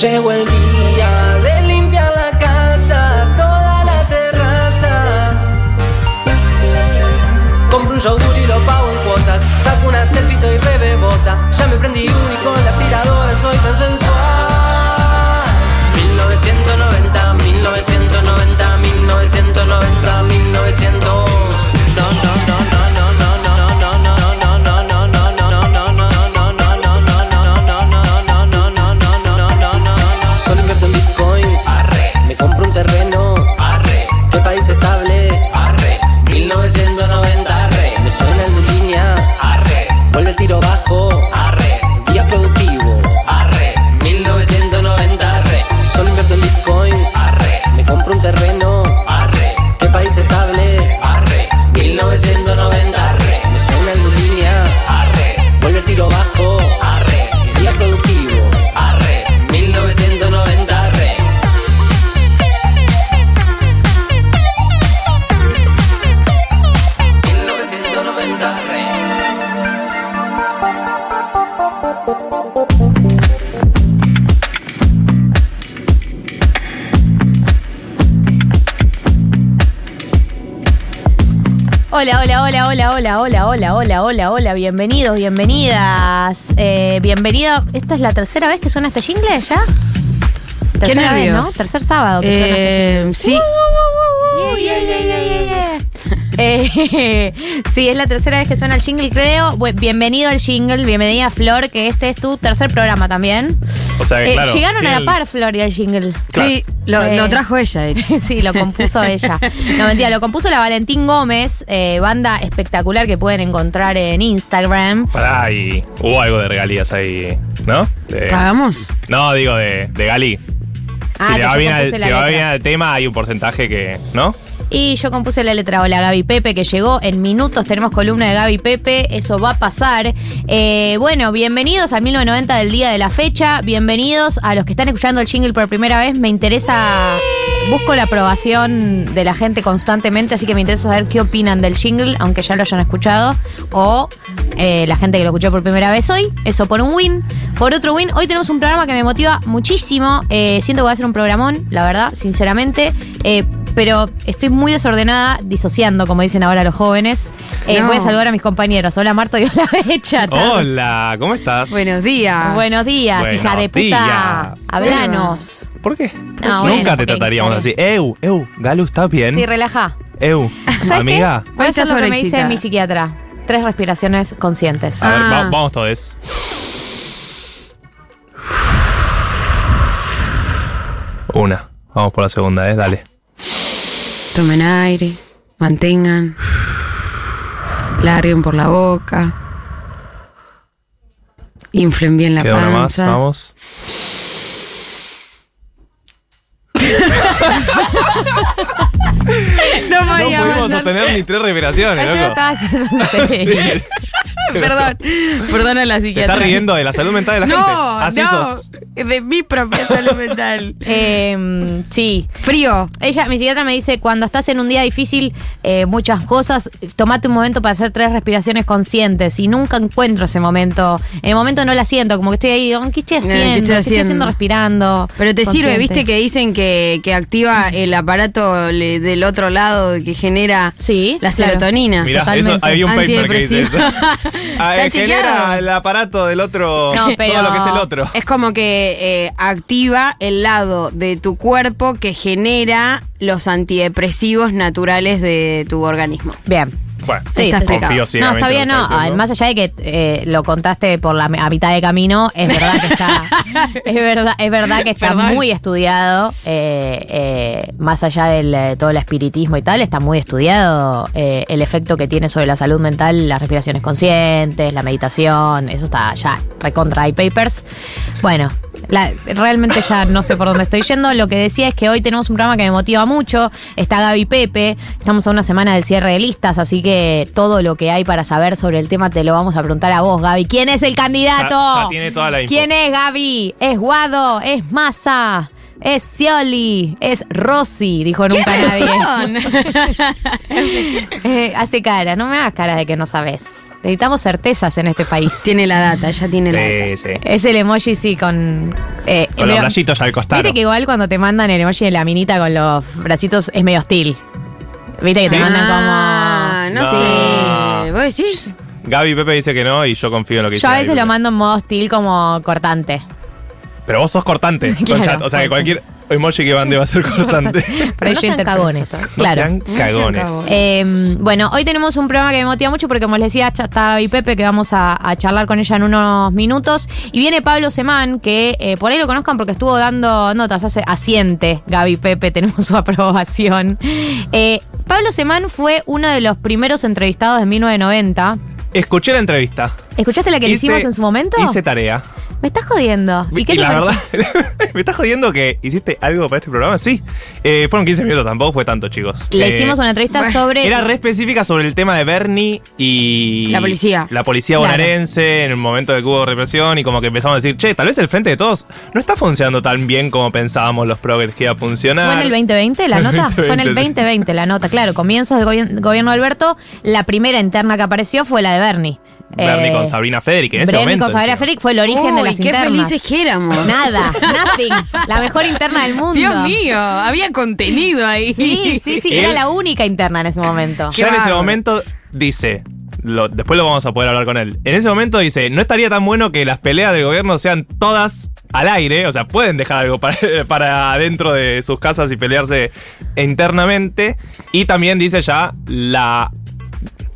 Llegó el día de limpiar la casa, toda la terraza. Compro un yogur y lo pago en cuotas. Saco una selfie y rebebota. Ya me prendí uno y con la aspiradora soy tan sensual. 1990, 1990, 1990, 1900. hola, hola, hola, hola, hola, hola, bienvenidos, bienvenidas. Eh, bienvenido. ¿Esta es la tercera vez que suena este jingle ya? Qué tercera nervios. Vez, ¿no? Tercer sábado que suena este jingle. sí. Sí, es la tercera vez que suena el jingle, creo. Bienvenido al jingle, bienvenida Flor, que este es tu tercer programa también. O sea, que, eh, claro. llegaron a la par Flor y el jingle. Sí, lo, Eh. lo trajo ella, de hecho. Sí, lo compuso ella. No, mentira, lo compuso la Valentín Gómez, eh, banda espectacular que pueden encontrar en Instagram. Pará, y hubo algo de regalías ahí, ¿no? De- ¿Pagamos? no, digo de, de Gali. Ah, si le va, bien al, si va bien al tema, hay un porcentaje que, ¿no? Y yo compuse la letra Hola Gaby Pepe, que llegó en minutos. Tenemos columna de Gaby Pepe, eso va a pasar. Eh, bueno, bienvenidos al 1990 del día de la fecha. Bienvenidos a los que están escuchando el jingle por primera vez. Me interesa, busco la aprobación de la gente constantemente, así que me interesa saber qué opinan del jingle, aunque ya lo hayan escuchado. O eh, la gente que lo escuchó por primera vez hoy. Eso por un win. Por otro win, hoy tenemos un programa que me motiva muchísimo. Eh, siento que va a ser un programón, la verdad, sinceramente. Pero estoy muy desordenada, disociando, como dicen ahora los jóvenes. Eh, No. Voy a saludar a mis compañeros. Hola Marto y hola Becha. Hola, ¿cómo estás? Buenos días. Buenos días, Buenos hija de puta. días. Hablanos. ¿Por qué? No, Nunca bueno, te trataríamos así. Eu, Eu, Galu, ¿estás bien? Sí, relaja. Eu, ¿Sabes amiga. qué? Voy a hacer lo que me dice mi psiquiatra. Tres respiraciones conscientes. A ver, Ah. va- vamos todos. Una. Vamos por la segunda, ¿eh? Dale. Tomen aire, mantengan, larguen por la boca, inflen bien la Queda una más, panza. vamos. No No podía pudimos avanzar. sostener ni tres respiraciones, yo loco. estaba haciendo. Perdón, perdón a la psiquiatra. estás riendo de la salud mental de la gente. No, Así no, sos. de mi propia salud mental. Eh, sí. Frío. Ella, mi psiquiatra me dice, cuando estás en un día difícil, eh, muchas cosas, tomate un momento para hacer tres respiraciones conscientes y nunca encuentro ese momento. En el momento no la siento, como que estoy ahí, ¿qué estoy ¿qué haciendo? ¿Qué estoy haciendo respirando? Pero te sirve, viste que dicen que, que activa el aparato le- del otro lado que genera Sí, la claro. serotonina. Mirá, Totalmente. eso, había un paper que dice eso. Ah, ¿Está eh, genera el aparato del otro, No, pero- todo lo que es el otro. Es como que eh, activa el lado de tu cuerpo que genera los antidepresivos naturales de tu organismo. Bien. Bueno, Sí, Está confío No, está en bien, no. está Más allá de que eh, lo contaste por la a mitad de camino, es verdad que está, es verdad, es verdad que está Perdón. muy estudiado. eh, eh, más allá del eh, todo el espiritismo y tal, está muy estudiado eh, el efecto que tiene sobre la salud mental, las respiraciones conscientes, la meditación. Eso está ya recontra hay papers. Bueno, la- realmente ya no sé por dónde estoy yendo. Lo que decía es que hoy tenemos un programa que me motiva mucho. Está Gaby Pepe. Estamos a una semana del cierre de listas, así que todo lo que hay para saber sobre el tema te lo vamos a preguntar a vos, Gaby. ¿Quién es el candidato? Ya- ya tiene toda la info. ¿Quién es Gaby? ¿Es Guado? ¿Es Massa? Es Scioli, es Rossi, dijo nunca nadie. Eh, hace cara, no me hagas cara de que no sabes. Necesitamos certezas en este país. tiene la data, ya tiene la data. Sí, sí. Es el emoji, sí, con. eh, Con los pero- rayitos al costado. Viste que igual cuando te mandan el emoji de la minita con los bracitos es medio hostil. Viste que te mandan Ah, como. no, No. sé. ¿Vos decís? Gaby Pepe dice que no y yo confío en lo que dice. Yo a Gaby veces lo Pepe. mando en modo hostil como cortante. Pero vos sos cortante con Claro, chat. O sea que cualquier emoji que mande va a ser cortante. Pero no sean cagones. No Claro. No sean cagones. Eh, bueno, hoy tenemos un programa que me motiva mucho porque, como les decía, está Gaby Pepe, que vamos a, a charlar con ella en unos minutos. Y viene Pablo Semán, que eh, por ahí lo conozcan porque estuvo dando notas, hace asiente Gaby Pepe, tenemos su aprobación. Eh, Pablo Semán fue uno de los primeros entrevistados de 1990. Escuché la entrevista. ¿Escuchaste la que le Hice- hicimos en su momento? Hice tarea. Me estás jodiendo. ¿Y qué te la verdad, ¿me estás jodiendo que hiciste algo para este programa? Sí. Eh, fueron 15 minutos, tampoco fue tanto, chicos. Le Eh, hicimos una entrevista bueno, sobre. Era re específica sobre el tema de Bernie y. La policía. La policía Claro. bonaerense en el momento de que hubo represión y como que empezamos a decir, che, tal vez el frente de todos no está funcionando tan bien como pensábamos los progres que iba a funcionar. ¿Fue en el 2020 la nota? Fue en el 2020. 2020 la nota, claro. Comienzos del gobi- gobierno de Alberto. La primera interna que apareció fue la de Bernie. Bernie Eh, con Sabrina Federic en ese Bernie momento. con Sabrina. Federic fue el origen de Uy, las qué internas. felices que éramos. Nada, nothing. La mejor interna del mundo. Dios mío, había contenido ahí. Sí, sí, sí. Él- Era la única interna en ese momento. Ya en ese momento dice, lo- después lo vamos a poder hablar con él. En ese momento dice, no estaría tan bueno que las peleas del gobierno sean todas al aire, o sea, pueden dejar algo para, para dentro de sus casas y pelearse internamente. Y también dice ya, la,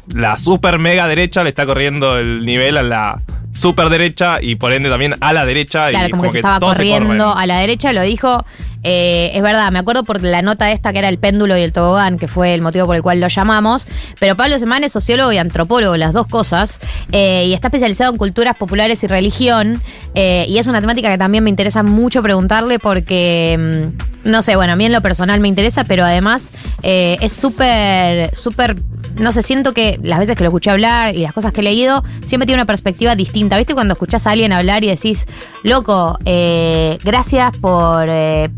la super mega derecha le está corriendo el nivel a la super derecha y por ende también a la derecha. Claro, y como que se estaba se corriendo a la derecha, lo dijo. eh, es verdad, me acuerdo por la nota esta que era el péndulo y el tobogán, que fue el motivo por el cual lo llamamos. Pero Pablo Semán es sociólogo y antropólogo, las dos cosas, eh, y está especializado en culturas populares y religión. eh, y es una temática que también me interesa mucho preguntarle porque, mm, no sé, bueno, a mí en lo personal me interesa, pero además es súper, súper no sé, siento que las veces que lo escuché hablar y las cosas que he leído, siempre tiene una perspectiva distinta. ¿Viste cuando escuchás a alguien hablar y decís, loco, eh, gracias por eh,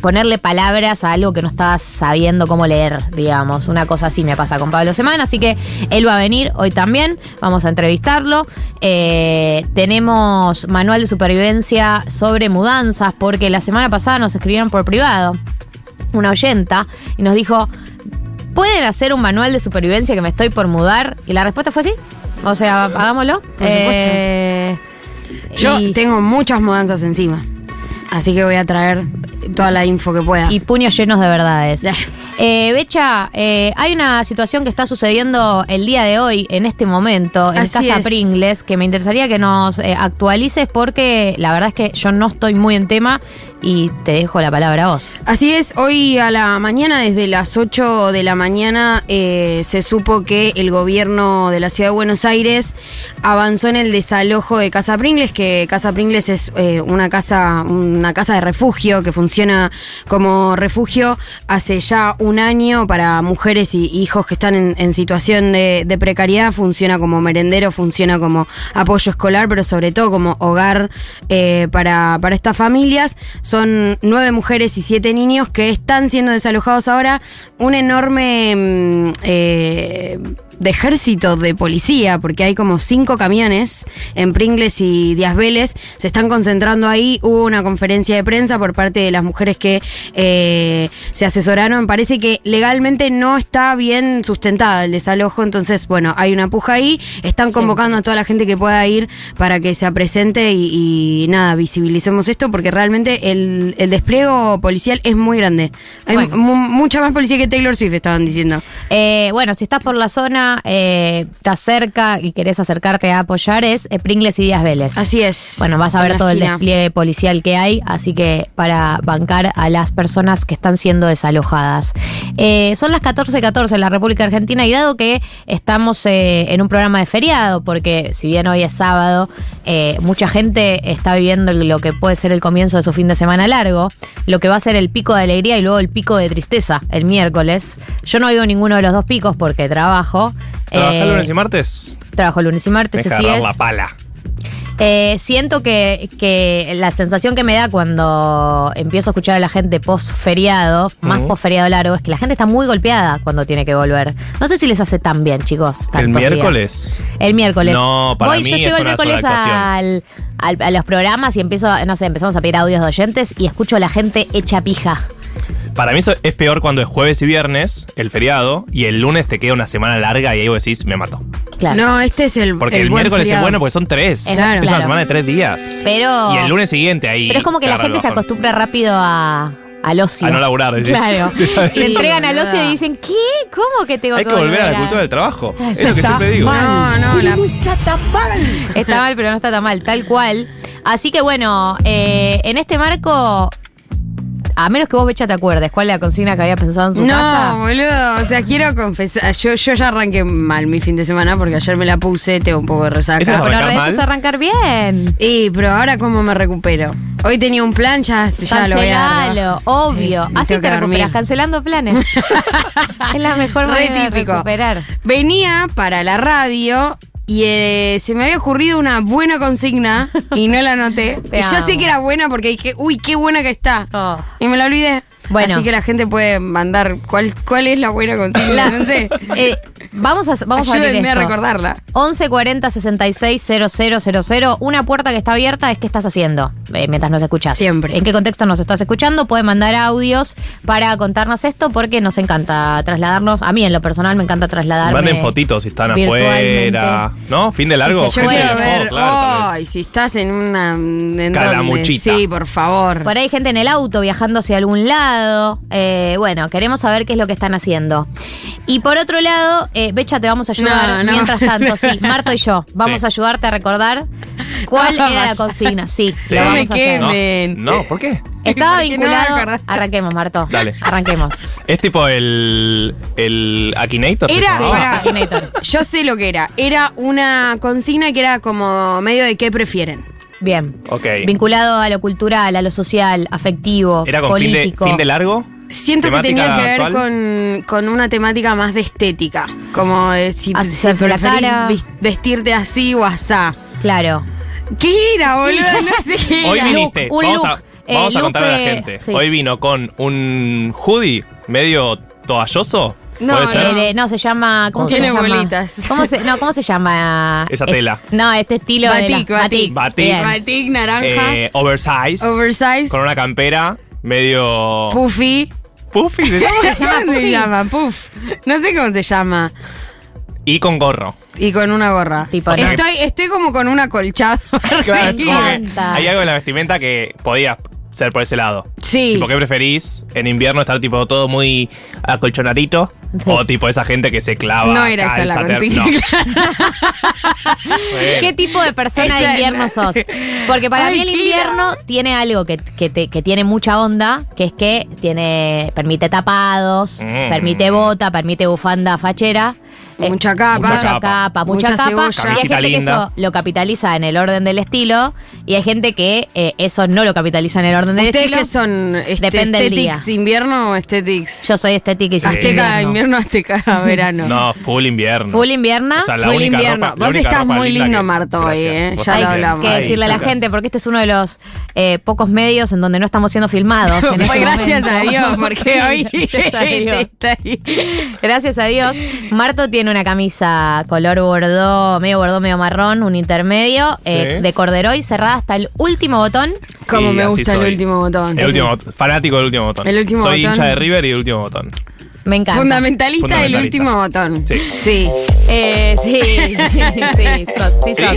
ponerle palabras a algo que no estabas sabiendo cómo leer, digamos? Una cosa así me pasa con Pablo Semana, así que él va a venir hoy también, vamos a entrevistarlo. Eh, tenemos manual de supervivencia sobre mudanzas, porque la semana pasada nos escribieron por privado una oyenta y nos dijo, ¿pueden hacer un manual de supervivencia que me estoy por mudar? Y la respuesta fue sí. O sea, hagámoslo. Por supuesto. Eh, Yo y, tengo muchas mudanzas encima. Así que voy a traer toda la info que pueda. y puños llenos de verdades. Eh, Becha, eh, hay una situación que está sucediendo el día de hoy, en este momento, en Así Casa es. Pringles, que me interesaría que nos eh, actualices porque la verdad es que yo no estoy muy en tema y te dejo la palabra a vos. Así es, hoy a la mañana, desde las 8 de la mañana, eh, se supo que el gobierno de la ciudad de Buenos Aires avanzó en el desalojo de Casa Pringles, que Casa Pringles es eh, una casa, una casa de refugio que funciona como refugio hace ya un año para mujeres y hijos que están en, en situación de, precariedad, funciona como merendero, funciona como apoyo escolar, pero sobre todo como hogar eh, para, para estas familias. Son nueve mujeres y siete niños que están siendo desalojados ahora. Un enorme mm, eh, de ejército de policía, porque hay como cinco camiones en Pringles y Díaz Vélez, se están concentrando ahí. Hubo una conferencia de prensa por parte de las mujeres que eh, se asesoraron. Parece que legalmente no está bien sustentada el desalojo, entonces, bueno, hay una puja ahí. Están convocando a toda la gente que pueda ir para que se presente y, y nada, visibilicemos esto, porque realmente el, el despliego policial es muy grande. Hay Bueno. mucha más policía que Taylor Swift, estaban diciendo. Eh, bueno, si estás por la zona, eh, estás cerca y querés acercarte a apoyar, es eh, Pringles y Díaz Vélez. Así es. Bueno, vas a ver todo el despliegue policial que hay, así que para bancar a las personas que están siendo desalojadas. Eh, son las 14:14 en la República Argentina y dado que estamos en un programa de feriado, porque si bien hoy es sábado, mucha gente está viviendo lo que puede ser el comienzo de su fin de semana largo, lo que va a ser el pico de alegría y luego el pico de tristeza el miércoles. Yo no vivo ninguno de los dos picos porque trabajo. ¿Trabajás Eh, lunes y martes? Trabajo lunes y martes, Deja así es. la pala. Eh, siento que, que la sensación que me da cuando empiezo a escuchar a la gente post feriado, más Ujú. post feriado largo, es que la gente está muy golpeada cuando tiene que volver. No sé si les hace tan bien, chicos. ¿El días. miércoles? El miércoles. No, para Voy, mí yo es llego el miércoles al, al- a los programas y empiezo, a- no sé, empezamos a pedir audios de oyentes y escucho a la gente hecha pija. Para mí eso es peor cuando es jueves y viernes, el feriado, y el lunes te queda una semana larga y ahí vos decís, me mato. Claro. No, este es el. Porque el, buen miércoles feriado. es bueno porque son tres. Es- Es, claro. una semana de tres días. Pero. Y el lunes siguiente ahí. Pero es como que te la gente se acostumbra rápido a, al ocio. A no laburar, decís. Claro. Te. Se entregan al ocio y dicen, ¿qué? ¿Cómo que tengo Hay que volver a la cultura del trabajo. Es lo que Está siempre digo. mal. No, no, la. Está mal, pero no está tan mal, tal cual. Así que bueno, eh, en este marco, a menos que vos, Becha, te acuerdes, ¿cuál es la consigna que había pensado en tu No, casa? boludo. O sea, quiero confesar. Yo, yo ya arranqué mal mi fin de semana porque ayer me la puse, tengo un poco de resaca. Eso es Pero arrancar eso mal. es arrancar bien. Y, pero ahora, ¿cómo me recupero? Hoy tenía un plan, ya, ya lo voy a dar. Obvio. Sí, Así te que recuperas, cancelando planes. es la mejor Re manera de recuperar. Venía para la radio y eh, se me había ocurrido una buena consigna y no la anoté. Y yo sé que era buena porque dije, uy, qué buena que está. Oh. Y me la olvidé. Bueno. Así que la gente puede mandar cuál, cuál es la buena consigna. La- no sé. eh, vamos a, vamos a abrir Ayúdenme a esto. recordarla. 11 40 66 000. Una puerta que está abierta es ¿qué estás haciendo? Eh, mientras nos escuchas. Siempre. ¿En qué contexto nos estás escuchando? Pueden mandar audios para contarnos esto porque nos encanta trasladarnos. A mí, en lo personal, me encanta trasladarme. Manden fotitos si están afuera. ¿No? Fin de largo. Yo ver, Oh, claro, ay, si estás en una. ¿En dónde? Calamuchita. Sí, por favor. Por ahí hay gente en el auto viajando hacia algún lado. Eh, bueno, queremos saber qué es lo que están haciendo. Y por otro lado, eh, Becha, te vamos a ayudar. No, no. Mientras tanto, sí, Marto y yo vamos Sí. a ayudarte a recordar cuál No, era la consigna. Sí, Sí. lo vamos a hacer. No, ¿por qué? Estaba vinculado. Arranquemos, Marto. Dale. Arranquemos. Es tipo el. El Akinator. Era, pará, Akinator. yo sé lo que era. Era una consigna que era como medio de qué prefieren. Bien. Ok. Vinculado a lo cultural, a lo social, afectivo, Era con fin de, político. fin de largo. Siento que tenía que ver con, con una temática más de estética. Como de si, si Hacerse la cara. vestirte así o asá. Claro. ¿Qué era, boludo? No sé qué Hoy era. Viniste. un vamos look, a, eh, vamos a look, contarle a la eh, gente. sí. Hoy vino con un hoodie medio toalloso. No, ¿Puede no. ser? Eh, de- no, se llama. ¿Cómo Tiene se llama? bolitas. ¿Cómo se, no, ¿cómo se llama? Esa Eh, tela. no, este estilo. de Batik, la- batik. Batik. Bien. Batik naranja, Eh, oversize. oversize, Con una campera medio. puffy. puffy. ¿se llama? ¿Cómo se llama? Puff. No sé cómo se llama. y con gorro. Y con una gorra. Tipo, estoy, estoy como con un acolchado. Claro, Me como que encanta. hay algo en la vestimenta que podía ser por ese lado. Sí. Tipo, ¿qué preferís? En invierno estar tipo todo muy acolchonadito. Sí. O tipo esa gente que se clava. No era esa la consigna. no. ¿Qué tipo de persona de invierno sos? Porque para Ay, mí el invierno tiene algo que, que, te- que tiene mucha onda, que es que tiene permite tapados, Mm. permite bota, permite bufanda fachera. Eh, Mucha capa. Mucha capa, mucha, Mucha capa. cebolla. Y hay gente que eso lo capitaliza en el orden del estilo y hay gente que eh, eso no lo capitaliza en el orden del ¿Ustedes estilo. qué son? Este, Depende del ¿Aesthetics día. invierno o aesthetics? Yo soy estética y soy Azteca invierno. invierno, azteca verano. No, full invierno. Full invierna. O sea, la Full única invierno. ropa- Vos estás muy lindo, que- Marto, hoy. ¿eh? Ya Hay lo hablamos. que Ay, decirle a la gente, porque este es uno de los eh, pocos medios en donde no estamos siendo filmados. en Pues este gracias momento. a Dios, porque Sí, hoy Gracias a Dios. Gracias a Dios. Marto tiene una camisa color bordó, medio bordó, medio marrón, un intermedio, eh, Sí. de corderoy, cerrada hasta el último botón. Como me gusta el último botón. El último, fanático del último botón. El último Soy botón. hincha de River y el último botón. Me encanta. Fundamentalista del último botón. Sí. Sí. Eh, sí, sí, sí, sos, sí, ¿Sí? sos.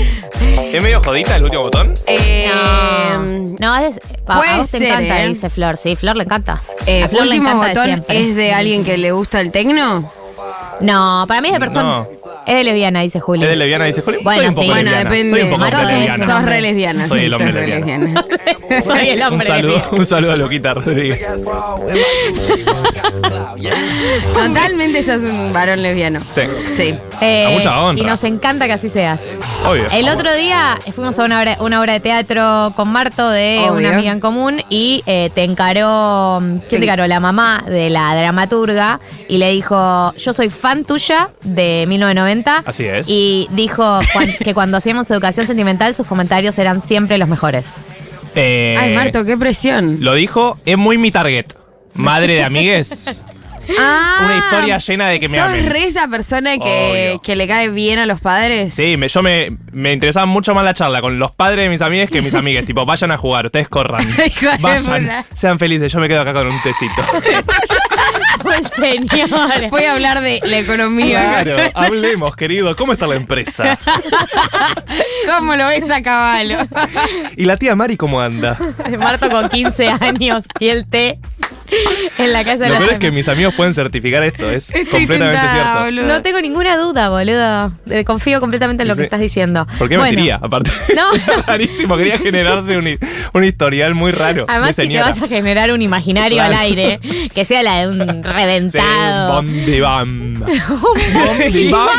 ¿Es medio jodita el último botón? Eh, No, no, es, a, a vos te ser, encanta, ¿eh? dice Flor. Sí, Flor le encanta. eh, a Flor le último encanta de botón es de alguien que le gusta el tecno. No, para mí es de persona. No. Es de lesbiana, dice Juli. ¿Es de lesbiana? Dice Juli. Bueno, Soy un poco sí. Bueno, lesbiana. depende. Soy un poco sos, es lesbiana. sos re lesbiana. Soy sí, el hombre sos re lesbiano. Soy el Un hombre saludo, un saludo a Loquita Rodríguez. Totalmente sos un varón lesbiano. Sí, Sí. Eh, A mucha honra. Y nos encanta que así seas. obvio. El otro día fuimos a una obra, una obra de teatro con Marto de Obvio. una amiga en común y eh, te encaró, ¿quién te encaró? La mamá de la dramaturga y le dijo, yo soy fan tuya de 1990 1990. Así es. Y dijo cuan- que cuando hacíamos educación sentimental, sus comentarios eran siempre los mejores. Eh, Ay, Marto, qué presión. Lo dijo, es muy mi target. Madre de amigues. Ah, Una historia llena de que me ¿Sos amen. re esa persona que, Obvio. que le cae bien a los padres? Sí, me- yo me, me interesaba mucho más la charla con los padres de mis amigas que mis amigues. tipo, vayan a jugar, ustedes corran. Hijo de Vayan, puta. sean felices. Yo me quedo acá con un tecito. El señor. Voy a hablar de la economía. Claro, hablemos, querido. ¿Cómo está la empresa? ¿Cómo lo ves a caballo? ¿Y la tía Mari cómo anda? Marto con 15 años y el té en la casa de Lo la peor es que mis amigos pueden certificar esto. Es Estoy completamente tentada, cierto. boludo. No tengo ninguna duda, boludo. Eh, Confío completamente en lo Sí. que estás diciendo. ¿Por qué Bueno, mentiría? Aparte, No. Rarísimo. Quería generarse un, un historial muy raro. Además, de si te señora. vas a generar un imaginario Claro. al aire, que sea la de un Sí, un reventado. bombi bam. Bombi bam.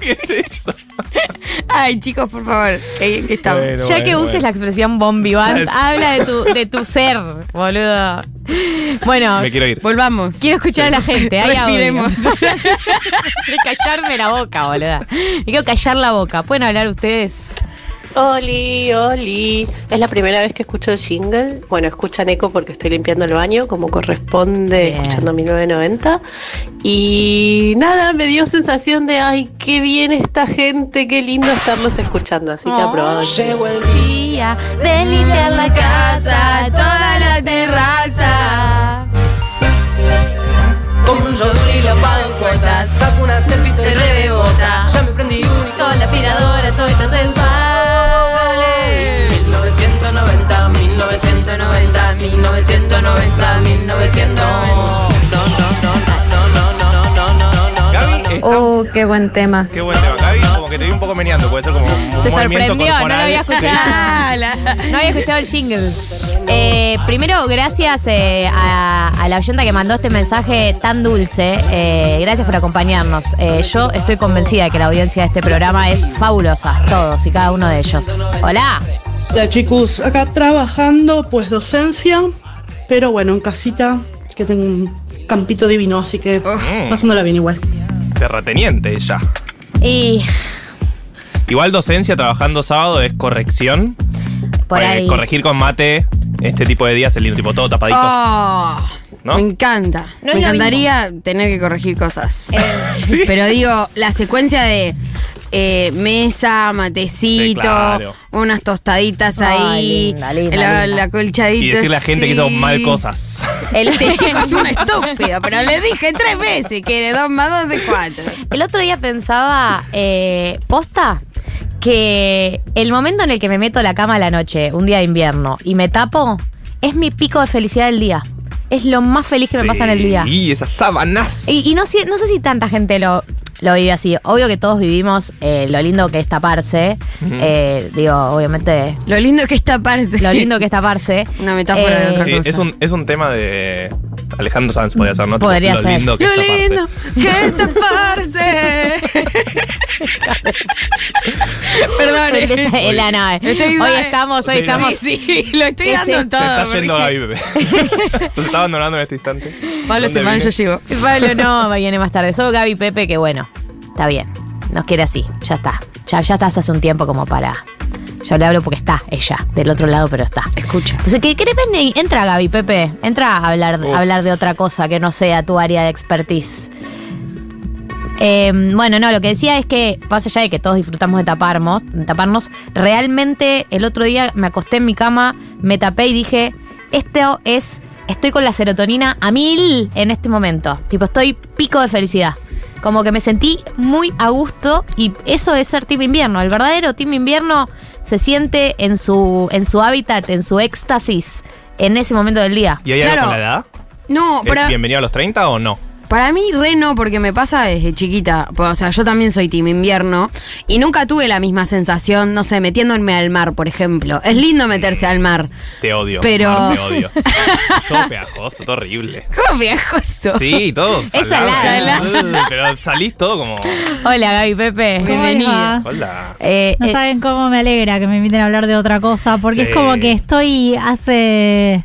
¿Qué es eso? Ay, chicos, por favor. Que bien que estamos. Bueno. ya que uses la expresión bombi band, Ya es- habla de tu, de tu ser, boludo. Bueno, Me quiero ir. Volvamos. quiero escuchar a la gente. Hay Respiremos. audios. Quiero callarme la boca, boluda. Me quiero callar la boca. ¿Pueden hablar ustedes? Oli, Oli. Es la primera vez que escucho el jingle. Bueno, escuchan eco porque estoy limpiando el baño, como corresponde, Bien. escuchando 1990. Y nada, me dio sensación de, ay, qué bien esta gente, qué lindo estarlos escuchando. Así que Oh. aprobado. jingle. Llegó el día de limpiar la casa, toda la terraza. Compro un yogur y lo pago en cuotas. Saco una selfie y te rebota. Ya me prendí Con la aspiradora soy tan sensual. 1990, 1990, 1990, 1900. No, no, no, no, no, no, no, no, no, no, Gaby, no, no. está- Oh, qué buen tema. Qué buen tema. Que te vi un poco meneando. Puede ser como un Se movimiento sorprendió, no lo había escuchado. No había escuchado el jingle. Eh, primero, gracias eh, a, a la oyenta que mandó este mensaje tan dulce. Eh, gracias por acompañarnos. Eh, yo estoy convencida de que la audiencia de este programa es fabulosa. Todos y cada uno de ellos. Hola. Hola chicos, acá trabajando, pues docencia, pero bueno, en casita, que tengo un campito divino, así que Mm. pasándola bien igual. Terrateniente ella. Y Igual docencia trabajando sábado es corrección. por Para ahí. Corregir con mate este tipo de días, el lindo tipo todo tapadito. Oh, ¿No? Me encanta. No es me encantaría tener que corregir cosas. Eh, Sí. Pero digo, la secuencia de eh, mesa, matecito, Sí, claro. unas tostaditas Ay, ahí, linda, linda, la, linda. la colchadita. Y decirle a la gente que hizo mal cosas. el, Este chico es un estúpido, pero le dije tres veces que dos más dos es cuatro. El otro día pensaba, eh, posta, que el momento en el que me meto a la cama a la noche, un día de invierno, y me tapo, es mi pico de felicidad del día. Es lo más feliz que me pasa en el día. Y esas sábanas. Y, y no, no sé si tanta gente lo, lo vive así. Obvio que todos vivimos eh, lo lindo que es taparse. Ujú. Eh, digo, obviamente, Lo lindo que es taparse. lo lindo que es taparse. Una metáfora de Eh, otra Sí, cosa. es un, es un tema de Alejandro Sanz, podría ser, ¿no? Tipo, Podría lo ser. lindo que Lo es lindo que es taparse. Perdón. eh. Es la nave. Estoy- hoy estamos, hoy Sí, estamos. Sí, sí, lo estoy Ese- dando Se todo. está yendo porque- Gaby, bebé. Nos está abandonando en este instante. Pablo ¿Dónde Semán yo llego. Pablo no, viene más tarde. Solo Gaby Pepe, que bueno, está bien. Nos quiere así, ya está. Ya, ya estás hace un tiempo como para. Yo le hablo porque está ella, del otro lado, pero está. Escucha. O sea, ¿qué querés venir? Entra, Gaby, Pepe. Entra a hablar, a hablar de otra cosa que no sea tu área de expertise. Eh, bueno, no, lo que decía es que, más allá de que todos disfrutamos de taparnos, de taparnos, realmente el otro día me acosté en mi cama, me tapé y dije, esto es, estoy con la serotonina a mil en este momento. Tipo, estoy pico de felicidad. Como que me sentí muy a gusto y eso es ser Team Invierno. El verdadero Team Invierno se siente en su, en su hábitat, en su éxtasis, en ese momento del día. ¿Y hay Claro. algo con la edad? No, ¿Es para, bienvenido a los 30 o no? Para mí re no, porque me pasa desde chiquita. Pues, O sea, yo también soy team invierno y nunca tuve la misma sensación, no sé, metiéndome al mar, por ejemplo. Es lindo meterse al mar. Te odio. Pero- Mar, te odio. todo pegajoso, todo horrible. ¿Cómo viajoso? Sí, todo. Es salado. salado. Pero salís todo como. Hola, Gaby, Pepe. ¿Cómo Bienvenida. Hola. Eh, No eh, saben cómo me alegra que me inviten a hablar de otra cosa, porque Sí. es como que estoy hace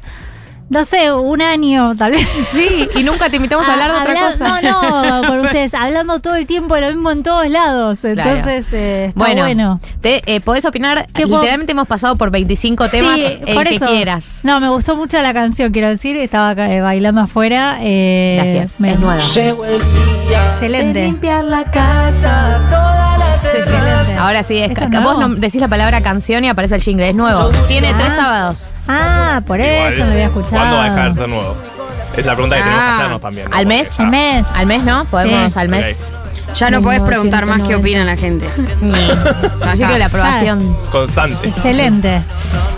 no sé, un año tal vez. Sí, y nunca te invitamos a hablar de otra cosa. No, no, con ustedes, hablando todo el tiempo de lo mismo en todos lados. Entonces, eh, está Bueno, bueno. Te, eh, podés opinar. ¿Qué puedo- Literalmente hemos pasado por 25 temas, Sí, el por que eso. quieras. No, me gustó mucho la canción, quiero decir. Estaba acá, eh, bailando afuera. eh, Gracias, me- es nueva. Excelente. limpiar la casa, toda la Excelente. Ahora sí, es, ¿Esto es ca- vos no- decís la palabra canción y aparece el jingle, es nuevo. Tiene tres sábados. Ah, por eso lo había escuchado. ¿Cuándo va a dejar de ser nuevo? Es la pregunta que tenemos que Ah. hacernos también. ¿no? ¿Al Porque mes? Al mes. Al mes, ¿no? Podemos Sí. al mes. Ya no podés preguntar más qué 1990. opina la gente. Ni. Así que la aprobación. Constante. Excelente.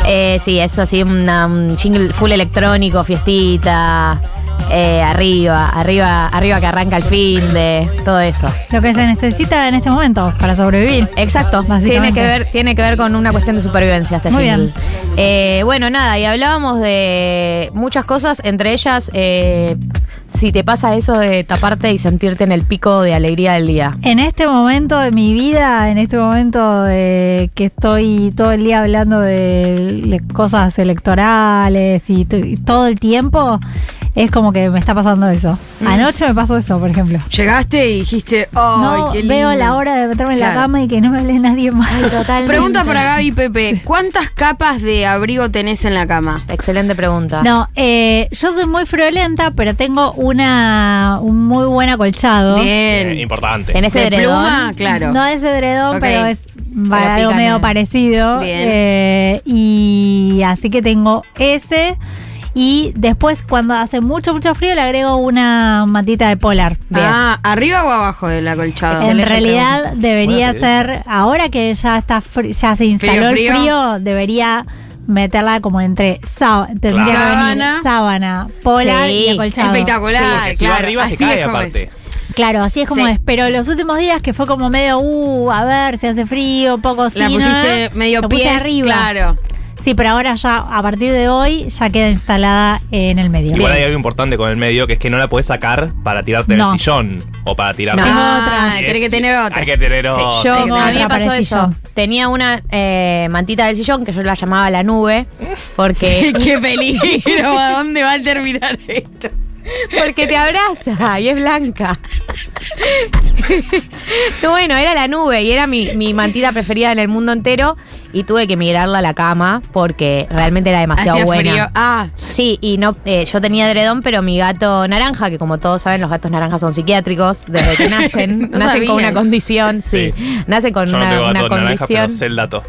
Eh, sí, es así una- un jingle full electrónico, fiestita. Eh, arriba, arriba, arriba que arranca el fin de todo eso. Lo que se necesita en este momento para sobrevivir. Exacto, tiene que ver, tiene que ver con una cuestión de supervivencia este Muy bien. Eh, bueno, nada, y hablábamos de muchas cosas, entre ellas, eh, si te pasa eso de taparte y sentirte en el pico de alegría del día. En este momento de mi vida, en este momento de que estoy todo el día hablando de cosas electorales y todo el tiempo, es como que me está pasando eso. Mm. Anoche me pasó eso, por ejemplo. Llegaste y dijiste, ¡ay, no qué lindo! veo la hora de meterme en la cama y que no me hable nadie más. Pregunta para Gaby y Pepe, ¿cuántas capas de abrigo tenés en la cama? Excelente pregunta. No, eh, yo soy muy friolenta, pero tengo una un muy buen acolchado. Eh, Bien. importante. En ese ¿De edredón. pluma? Claro. No es edredón, pero es para algo medio parecido. Bien. Eh, y así que tengo ese. Y después, cuando hace mucho, mucho frío, le agrego una mantita de polar. Ah, ¿arriba o abajo del acolchado? En excelente realidad debería ser, ahora que ya está fri- ya se instaló Frío, el frío. debería meterla como entre sá- tendría que venir Sábana. sábana, polar Sí, y acolchado. Espectacular, Porque si va claro. arriba se así cae es como aparte. es. Claro, así es como Sí. es. Pero los últimos días que fue como medio, uh, a ver si hace frío, poco sí, La ¿no? pusiste medio pies, arriba. claro. Sí, pero ahora ya, a partir de hoy, ya queda instalada en el medio. Igual hay algo importante con el medio que es que no la podés sacar para tirarte en No. el sillón o para tirarte. No. Ah, tenés que tener otra. Hay que tener otra. Yo, que a mí me otra pasó eso. Tenía una eh, mantita del sillón que yo la llamaba la nube, porque, ¡Qué peligro! ¿A dónde va a terminar esto? porque te abraza y es blanca. bueno, era la nube y era mi, mi mantita preferida en el mundo entero y tuve que migrarla a la cama porque realmente era demasiado Hacía buena. frío. Ah, Sí, y no, eh, yo tenía edredón, pero mi gato naranja, que como todos saben, los gatos naranjas son psiquiátricos desde que nacen. No nacen con una condición, sí. Sí. Nacen con Yo no una, tengo una gato naranja, pero condición. sé el dato.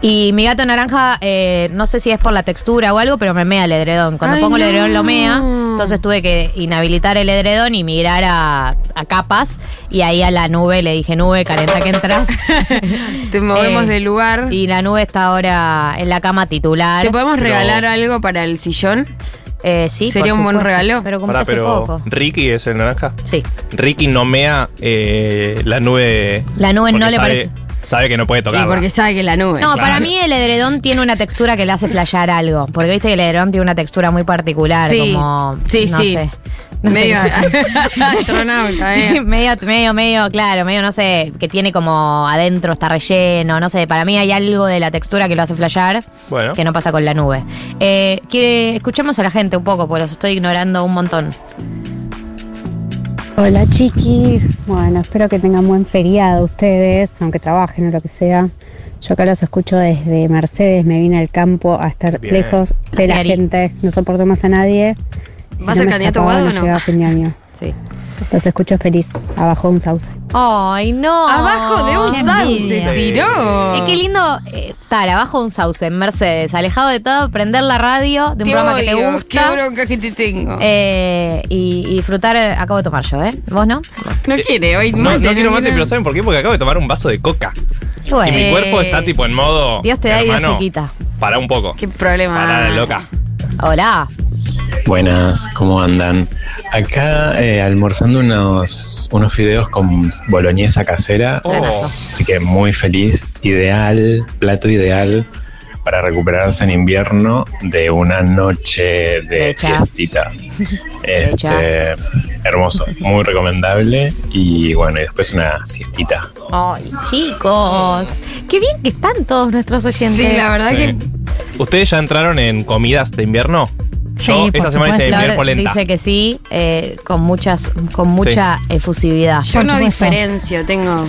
Y mi gato naranja, eh, no sé si es por la textura o algo, pero me mea el edredón. Cuando Ay, pongo el no. edredón lo mea. Entonces tuve que inhabilitar el edredón y migrar a, a capas. Y ahí a la nube le dije, nube, calenta que entras. te movemos Eh, de lugar. y la nube está ahora en la cama titular. ¿Te podemos Pero- regalar algo para el sillón? Eh, sí, Sería por un buen supuesto, regalo. Pero compré Pará, hace pero poco. Ricky es el naranja. Sí. Ricky no mea eh, la nube. La nube no le sabe- parece- Sabe que no puede Y tocarla. porque sabe que es la nube. No, Claro. para mí el edredón tiene una textura que le hace flashear algo. Porque viste que el edredón tiene una textura muy particular, Sí. como. Sí, no sí. sé. No Medio sé. astronauta, eh. medio, medio, medio, claro, medio, no sé, que tiene como adentro, está relleno, no sé, para mí hay algo de la textura que lo hace flashear Bueno. que no pasa con la nube. Eh, que escuchemos a la gente un poco, porque los estoy ignorando un montón. Hola chiquis, bueno, espero que tengan buen feriado ustedes, aunque trabajen o lo que sea. Yo acá los escucho desde Mercedes, me vine al campo a estar Bien. lejos de la Ari. gente, no soporto más a nadie. Si ¿Va a no ser candidato a escapaba, Guado no o no? llegaba a fin de año. Sí. Los escucho feliz, abajo de un sauce. Ay, no. Abajo de un Qué sauce envidia. tiró. Eh, qué lindo eh, estar abajo de un sauce en Mercedes, alejado de todo, prender la radio de un Te programa que te gusta. Qué bronca que te tengo. eh, y, y disfrutar, eh, acabo de tomar yo, ¿eh? ¿Vos no? no quiere, hoy No, no quiero mate, pero ¿saben por qué? Porque acabo de tomar un vaso de coca. Y bueno, Y mi Eh, cuerpo está tipo en modo. Dios te da y Dios te quita. Para un poco. Qué problema. Para la loca. Hola. Buenas, ¿cómo andan? Acá eh, almorzando unos, unos fideos con boloñesa casera, Oh, así que muy feliz, ideal, plato ideal para recuperarse en invierno de una noche de Hecha. fiestita. Este, hermoso, muy recomendable y bueno, y después una siestita. Ay, chicos. Qué bien que están todos nuestros oyentes. Sí, la verdad sí. que ¿Ustedes ya entraron en comidas de invierno? Yo Sí, esta semana hice polenta. dice que sí, eh, con muchas, con mucha efusividad. Yo Por no supuesto. diferencio, tengo.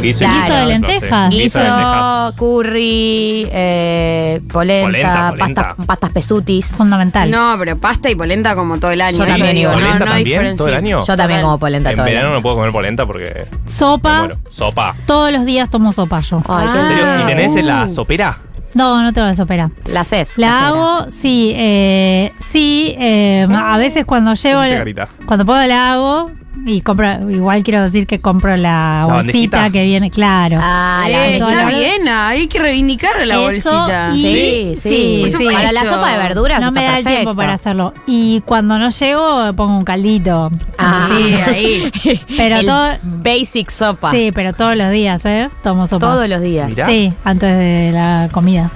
Guiso, Claro. Guiso de lentejas. sí. Guiso, Guiso de lentejas. curry, eh, polenta, Polenta, polenta. Pastas, pastas pesutis. Fundamental. No, pero pasta y polenta como todo el año. Yo eso también digo, igual. no, ¿Polenta no también? ¿Todo el año? Yo también como polenta En todo el verano año. no puedo comer polenta porque. Sopa. Sopa. Todos los días tomo sopa yo. Ay, qué Ah. ¿En serio? ¿Y tenés Uh. la sopera? No, no tengo la sopera. La haces. La casera. hago, sí, eh, sí, eh, a veces cuando llego, cuando puedo la hago y compro, igual quiero decir que compro la, bolsita bandejita? que viene, claro. Ah, la Eh, está la- bien, hay que reivindicar la Eso bolsita. y- Sí, sí. Sí. Para la sopa de verduras No está me da el tiempo para hacerlo. Y cuando no llego, pongo un caldito. Ah. Sí, ahí. Pero El todo- Basic sopa. Sí, pero todos los días, ¿eh? Tomo sopa. Todos los días. Mirá. Sí, antes de la comida.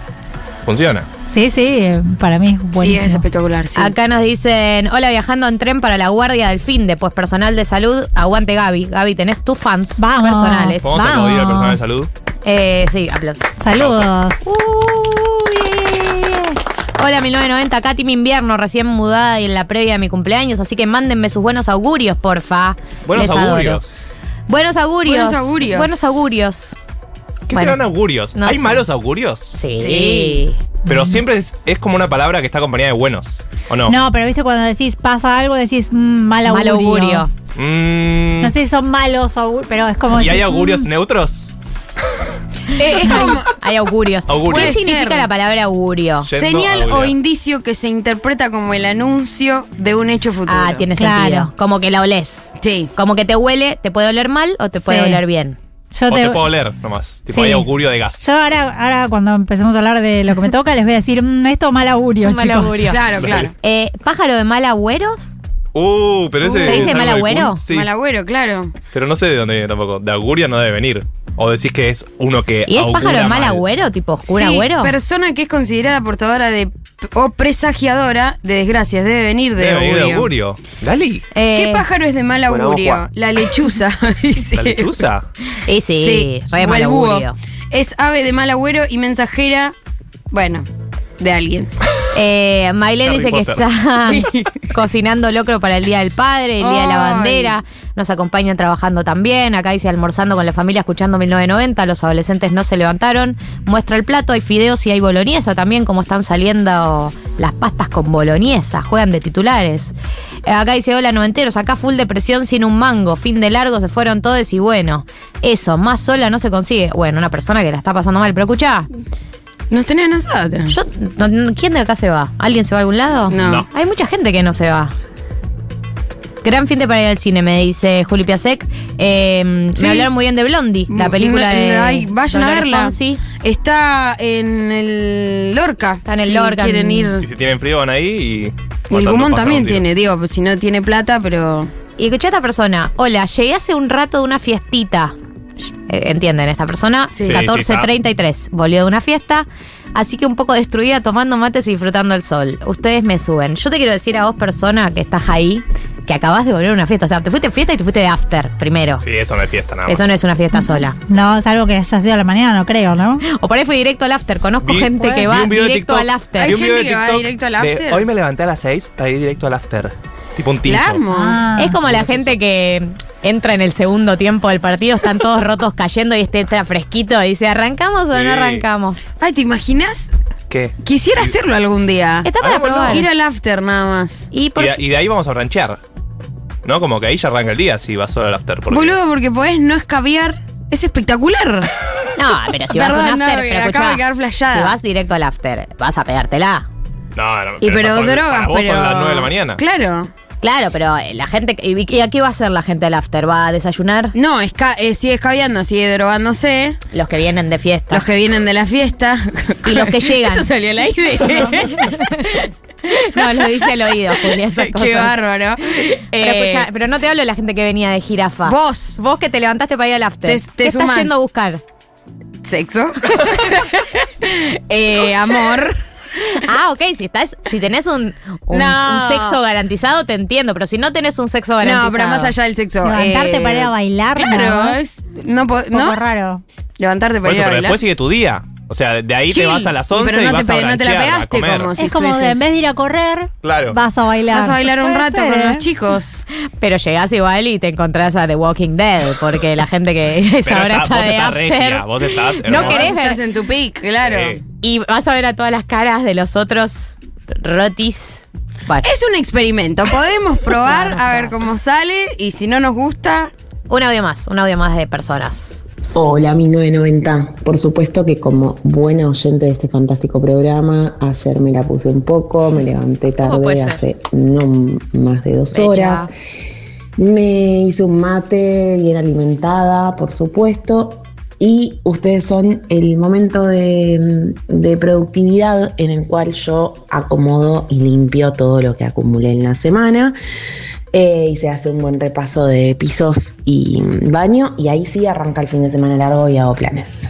Funciona. Sí, sí, para mí es Y es buenísimo. espectacular, sí. Acá nos dicen, hola viajando en tren para la guardia del fin de pues personal de salud, aguante Gaby. Gaby, tenés tus fans Vamos. personales. Vamos a Vamos. aplaudir al personal de salud. Eh, sí, aplausos. Saludos. Hola 1990, acá Team Invierno, recién mudada y en la previa de mi cumpleaños, así que mándenme sus buenos augurios, porfa. Buenos Les adoro. augurios. Buenos augurios. Buenos augurios. Buenos augurios. ¿Qué Bueno. serán augurios? No ¿Hay sé. malos augurios? Sí. Sí. Pero siempre es, es como una palabra que está acompañada de buenos, ¿o no? No, pero viste cuando decís pasa algo, decís mm, mal augurio. Mal augurio. Mm, No sé si son malos augurios, pero es como. ¿Y hay decís, augurios mm, neutros? Eh, es como Hay augurios. Augurios. ¿Qué Puede significa ser. la palabra augurio? Yendo señal o indicio que se interpreta como el anuncio de un hecho futuro. Ah, tiene Claro. sentido. Como que la olés. Sí. Como que te huele, te puede oler mal o te puede Sí. oler bien. Yo, O te- te puedo leer nomás. Tipo, Sí. hay augurio de gas. yo ahora, ahora, cuando empecemos a hablar de lo que me toca, les voy a decir, mm, esto mal augurio, Un mal chicos. augurio. Claro, claro. Eh, ¿Pájaro de mal agüeros? Uh, pero ese. ¿Se es dice algo mal del agüero? Sí. Malagüero, claro. Pero no sé de dónde viene tampoco. De augurio no debe venir. O decís que es uno que. ¿Y es augura pájaro de mal mal. agüero? ¿Tipo oscura sí, agüero? persona que es considerada portadora de o presagiadora de desgracias. Debe venir de Debe venir de augurio. augurio. Gali, Eh, ¿Qué pájaro es de mal Bueno, augurio? La lechuza, dice. la lechuza. Y sí, re o mal el búho. augurio. Es ave de mal agüero y mensajera, bueno, de alguien. Eh, Mailén Harry dice que está Sí. cocinando locro para el Día del Padre, el Día de la. Bandera. Nos acompañan trabajando también. Acá dice almorzando con la familia, escuchando 1990. Los adolescentes no se levantaron. Muestra el plato, hay fideos y hay boloñesa también, como están saliendo las pastas con boloñesa. Juegan de titulares. Eh, acá dice, hola noventeros, acá full depresión sin un mango. Fin de largo, se fueron todos y bueno. Eso, más sola no se consigue. Bueno, una persona que la está pasando mal. Pero escuchá, Nos tenés nosotros. yo, no- no- ¿quién de acá se va? ¿Alguien se va a algún lado? No. No. Hay mucha gente que no se va. Gran fin de para ir al cine, me dice Juli Piasek. Eh, Sí. Me hablaron muy bien de Blondie, la película no, de. ay, vayan a Dolores verla. Fonsi. Está en el Lorca. Está en el si Lorca, Quieren en- ir. Y si tienen frío van ahí y. Y el Gumón también tiene, digo, pues si no tiene plata, pero. Y escuché a esta persona. Hola, llegué hace un rato de una fiestita. Eh, ¿Entienden? Esta persona, Sí. Sí, sí, 14.33. Volvió de una fiesta, así que un poco destruida tomando mates y disfrutando el sol. Ustedes me suben. Yo te quiero decir a vos, persona que estás ahí, que acabas de volver de una fiesta. O sea, te fuiste de fiesta y te fuiste de after primero. Sí, eso no es fiesta nada más. Eso no es una fiesta sola. No, es algo que haya sido a la mañana, no creo, ¿no? O por ahí fui directo al after. Conozco Vi- gente que va directo TikTok. al after. Hay gente que va directo al de, after. Hoy me levanté a las 6 para ir directo al after. Tipo un tincho. Claro. Ah. Es como la gente que entra en el segundo tiempo del partido, están todos rotos cayendo y este está fresquito y dice, ¿arrancamos o Sí. no arrancamos? Ay, ¿te imaginas? ¿Qué? Quisiera hacerlo algún día. Está para Hagámoslo. probar. Ir al after nada más. Y por- Y de, y de ahí vamos a ranchear. ¿No? Como que ahí ya arranca el día si vas solo al after. porque- Boludo, porque podés no escabiar. Es espectacular. No, pero si vas a Perdón, un no, after, pero acabo escuchá, de quedar flasheada. Si vas directo al after, vas a pegártela. No, no, Y pero son- drogas, para vos pero. son las 9 de la mañana. Claro. Claro, pero eh, la gente. ¿Y a qué va a hacer la gente del after? ¿Va a desayunar? No, esca eh, sigue escabeando, sigue drogándose. Los que vienen de fiesta. Los que vienen de la fiesta. Y los que llegan. Eso salió al aire. No, lo dice al oído, Julia, esas Qué bárbaro. Pero, Eh, escuchá, pero no te hablo de la gente que venía de jirafa. Vos. Vos que te levantaste para ir al after. Te- te ¿Qué estás yendo a buscar? Sexo. eh, amor. Ah, ok, si estás, si tenés un, un, No. un sexo garantizado, te entiendo, pero si no tenés un sexo garantizado. No, pero más allá del sexo. Levantarte eh, para ir a bailar, Claro, ¿no? es. No, po- poco ¿no? raro. Levantarte Por para ir eso, a pero bailar. después sigue tu día. O sea, de ahí Chill. te vas a las Y 11 pero y, no te vas a pe- no te la a pegaste comer. como si- es como de, en vez de ir a correr, Claro. vas a bailar. Vas a bailar un rato ser, con ¿eh? los chicos. Pero llegás igual y te encontrás a The Walking Dead, porque la gente que esa Pero hora está- de estás after. regia, vos estás No querés ver. estás en tu pick, claro. Sí. Y vas a ver a todas las caras de los otros rotis. Bueno, Es un experimento. Podemos probar a ver cómo sale y si no nos gusta, un audio más, un audio más de personas. Hola, 1990. Por supuesto que como buena oyente de este fantástico programa, ayer me la puse un poco, me levanté tarde, hace no más de dos horas. Me hice un mate bien alimentada, por supuesto. Y ustedes son el momento de, de productividad en el cual yo acomodo y limpio todo lo que acumulé en la semana. Eh, y se hace un buen repaso de pisos y baño. Y ahí sí arranca el fin de semana largo y hago planes.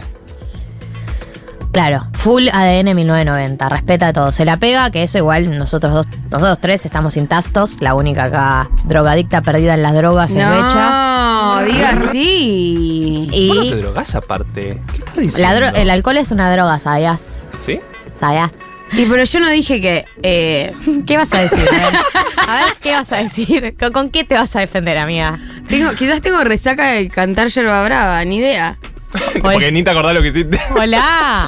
Claro, full ADN 1990, respeta a todo. Se la pega, que eso igual nosotros dos, nosotros tres estamos intastos. La única acá drogadicta perdida en las drogas es Becha. no, diga. ¿Por no te Y drogas aparte? ¿Qué estás diciendo? la dro- el alcohol es una droga, ¿sabías? ¿Sí? ¿Sabías? Y pero yo no dije que eh, ¿Qué vas a decir? A ver, A ver, ¿qué vas a decir? ¿Con, con qué te vas a defender, amiga? tengo, quizás tengo resaca de cantar yerba brava, ni idea. Porque ni te acordás lo que hiciste. Hola.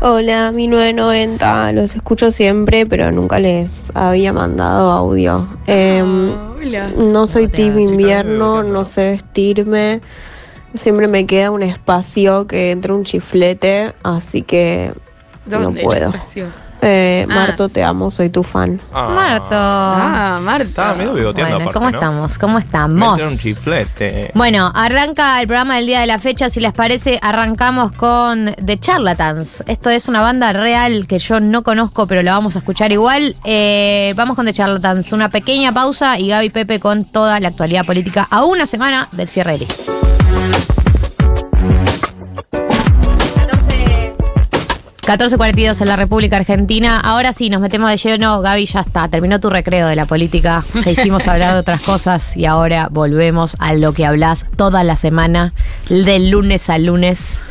Hola, 1990. Los escucho siempre, pero nunca les había mandado audio. Em, Hola. no soy team invierno, no. no sé vestirme. Siempre me queda un espacio que entre un chiflete, así que no ¿Dónde la puedo. Eh, Ah. Marto, te amo, soy tu fan. Ah. Marto. Ah, Marta. Estaba medio bigoteando bueno, aparte, ¿cómo ¿no? estamos? ¿Cómo estamos? un chiflete. Bueno, arranca el programa del día de la fecha. Si les parece, arrancamos con The Charlatans. Esto es una banda real que yo no conozco, pero la vamos a escuchar igual. Eh, vamos con The Charlatans. Una pequeña pausa y Gaby Pepe con toda la actualidad política a una semana del cierre de lista. 14.42 en la República Argentina. Ahora sí, nos metemos de lleno. Gaby, ya está. Terminó tu recreo de la política. Te hicimos hablar de otras cosas y ahora volvemos a lo que hablas toda la semana, del lunes al lunes.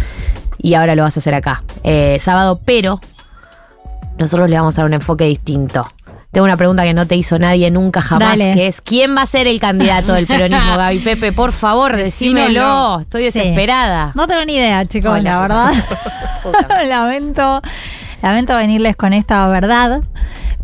Y ahora lo vas a hacer acá, eh, sábado, pero nosotros le vamos a dar un enfoque distinto. Tengo una pregunta que no te hizo nadie nunca jamás, Dale. que es ¿quién va a ser el candidato del peronismo, Gaby Pepe? Por favor, decímelo. Decímelo. Estoy Sí. desesperada. No tengo ni idea, chicos, Hola. la verdad. Lamento, lamento venirles con esta verdad.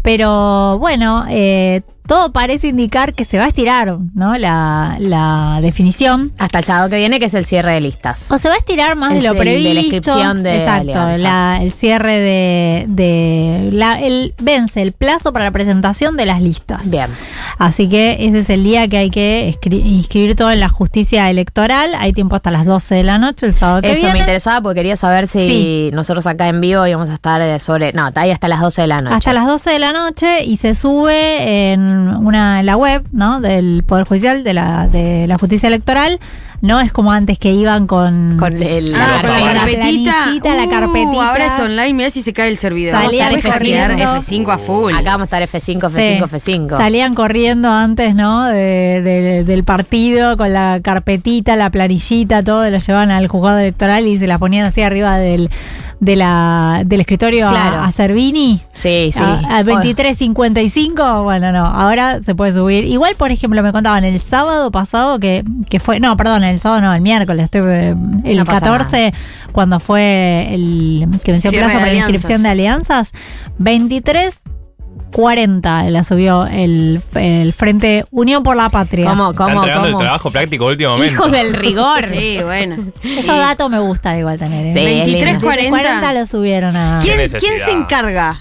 Pero bueno, eh, todo parece indicar que se va a estirar, ¿no? La, la definición. Hasta el sábado que viene, que es el cierre de listas. O se va a estirar más de lo el de la previsto. inscripción de Exacto, la- el cierre de, de la, el, vence el plazo para la presentación de las listas. Bien. Así que ese es el día que hay que inscribir todo en la justicia electoral. Hay tiempo hasta las 12 de la noche, el sábado que Eso viene. me interesaba porque quería saber si Sí. nosotros acá en vivo íbamos a estar eh, sobre. No, está ahí hasta las 12 de la noche. Hasta las 12 de la noche y se sube en una en la web ¿no? del Poder Judicial, de la, de la Justicia Electoral. No es como antes que iban con, Con el. Ah, a la ver. carpetita. la Uh, carpetita. Ahora es online, mirá si se cae el servidor. A Salían estar Puedes quedar corriendo. F5 a full. Acá vamos a estar F5, F5, F5. Salían corriendo antes, ¿no? De- de- del partido con la carpetita, la planillita, todo, lo llevaban al juzgado electoral y se la ponían así arriba del, de la, del escritorio a- Claro. a, Servini. Sí, sí. A, a 23.55, bueno, no, ahora se puede subir. Igual, por ejemplo, me contaban el sábado pasado que, que fue, no, perdón, el sábado no, el miércoles, estoy, eh, el No pasa 14, cuando fue el que venció el plazo para la inscripción de alianzas, 23 40 la subió el, el Frente Unión por la Patria. ¿Cómo, cómo, el cómo? trabajo práctico momento. Hijos del rigor. Sí, bueno. Esos datos me gustan igual tener. ¿eh? Sí, es 23, lindo. 40. 40 lo subieron a... ¿Quién, quién se encarga?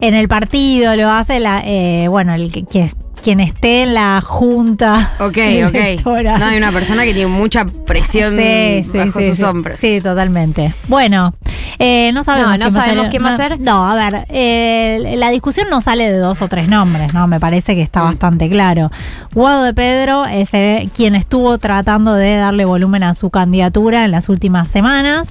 En el partido lo hace la, eh, bueno, el que, que es- quien esté en la junta. Ok, ok. No, hay una persona que tiene mucha presión Sí, sí, bajo sí, sus sí. hombros. Sí, totalmente. Bueno, eh, no sabemos, No, no quién, va a sabemos ser- quién va a no, ser. No, a ver, eh, la discusión no sale de dos o tres nombres, ¿no? Me parece que Mm. está bastante claro. Guado de Pedro es eh, quien estuvo tratando de darle volumen a su candidatura en las últimas semanas.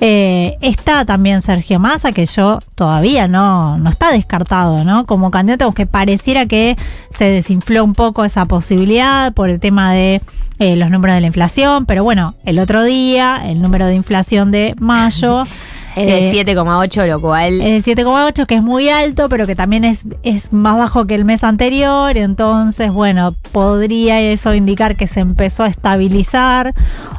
Eh, está también Sergio Massa, que yo todavía no, no está descartado, ¿no? Como candidato, aunque pareciera que se desinfló un poco esa posibilidad por el tema de eh, los números de la inflación, pero bueno, el otro día el número de inflación de mayo Eh, 7,8, lo cual. el 7,8 que es muy alto, pero que también es, es más bajo que el mes anterior. Entonces, bueno, podría eso indicar que se empezó a estabilizar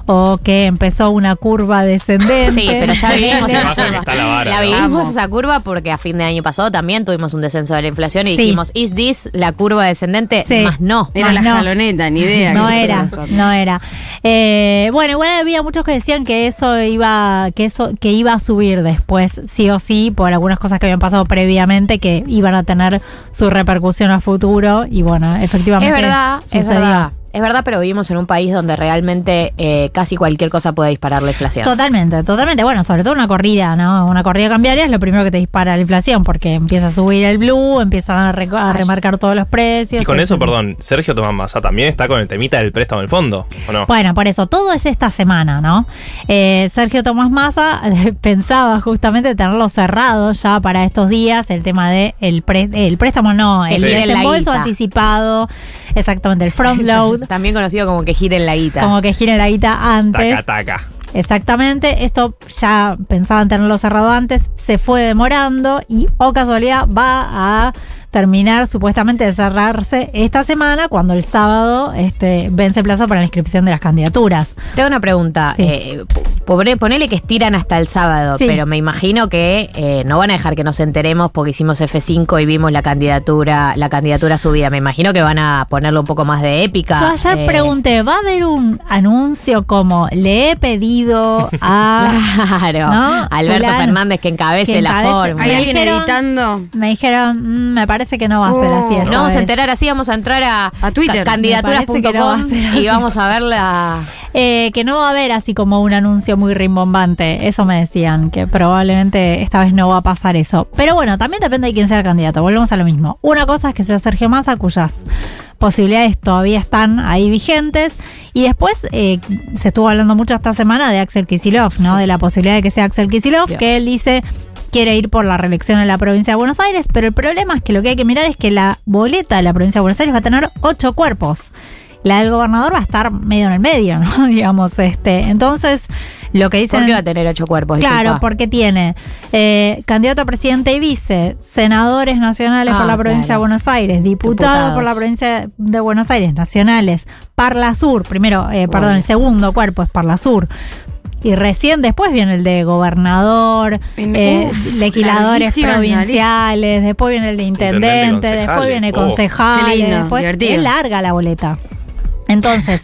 o que empezó una curva descendente. Sí, pero ya vivimos esa curva. la vara, La ¿no? vivimos esa curva porque a fin de año pasado también tuvimos un descenso de la inflación y Sí. dijimos, ¿is this la curva descendente? Sí. Más no. Era Más la no. jaloneta, ni idea. No era, no era. Eh, bueno, igual había muchos que decían que eso iba, que eso, que iba a subir después, sí o sí, por algunas cosas que habían pasado previamente que iban a tener su repercusión a futuro. Y bueno, Es efectivamente. verdad, es sucedió. verdad. Es verdad, pero vivimos en un país donde realmente eh, casi cualquier cosa puede disparar la inflación. Totalmente, totalmente. Bueno, sobre todo una corrida, ¿no? Una corrida cambiaria es lo primero que te dispara la inflación porque empieza a subir el blue, empiezan a, remarcar todos los precios. Y con eso, etcétera. perdón, Sergio Tomás Massa también está con el temita del préstamo del fondo, ¿o no? Bueno, por eso, todo es esta semana, ¿no? Eh, Sergio Tomás Massa pensaba justamente tenerlo cerrado ya para estos días, el tema de el, pre- el préstamo, no, el giren la desembolso anticipado, exactamente, el front load, También conocido como que giren la guita. como que gire la guita antes. Taca, taca. Exactamente, esto ya pensaban tenerlo cerrado antes, se fue demorando y, o casualidad, va a terminar supuestamente de cerrarse esta semana cuando el sábado este, vence plazo para la inscripción de las candidaturas. Tengo una pregunta. Sí. Eh, pobre- ponele que estiran hasta el sábado, Sí. pero me imagino que eh, no van a dejar que nos enteremos porque hicimos F5 y vimos la candidatura, la candidatura subida. Me imagino que van a ponerle un poco más de épica. Yo ayer Eh, pregunté, ¿va a haber un anuncio como le he pedido a... Claro. ¿No? Alberto Fulano, Fernández que encabece que la forma. ¿Hay Me alguien dijeron- editando? Me dijeron, "Mm, me parece que no va a ser así. esta No vamos a vez". enterar así, vamos a entrar a, A Twitter. no candidaturas.com y vamos a ver la... Eh, que no va a haber así como un anuncio muy rimbombante. Eso me decían, que probablemente esta vez no va a pasar eso. Pero bueno, también depende de quién sea el candidato. Volvemos a lo mismo. Una cosa es que sea Sergio Massa, cuyas posibilidades todavía están ahí vigentes. Y después eh, se estuvo hablando mucho esta semana de Axel Kisilov, ¿no? De la posibilidad de que sea Axel Kisilov, Dios. que él dice quiere ir por la reelección en la provincia de Buenos Aires, pero el problema es que lo que hay que mirar es que la boleta de la provincia de Buenos Aires va a tener ocho cuerpos. La del gobernador va a estar medio en el medio, ¿no? Digamos, este. Entonces, lo que dicen. ¿Por qué va a tener ocho cuerpos? Claro, Disculpa. porque tiene eh, candidato a presidente y vice, senadores nacionales Ah, por la provincia claro. de Buenos Aires, diputados, Diputados. por la provincia de Buenos Aires, nacionales, Parla Sur, primero, eh, perdón, Bueno. el segundo cuerpo es Parla Sur. Y recién después viene el de gobernador, En- eh, uf, legisladores provinciales, después viene el de Intendente después viene Oh. concejales, Qué lindo, después divertido. es larga la boleta. Entonces,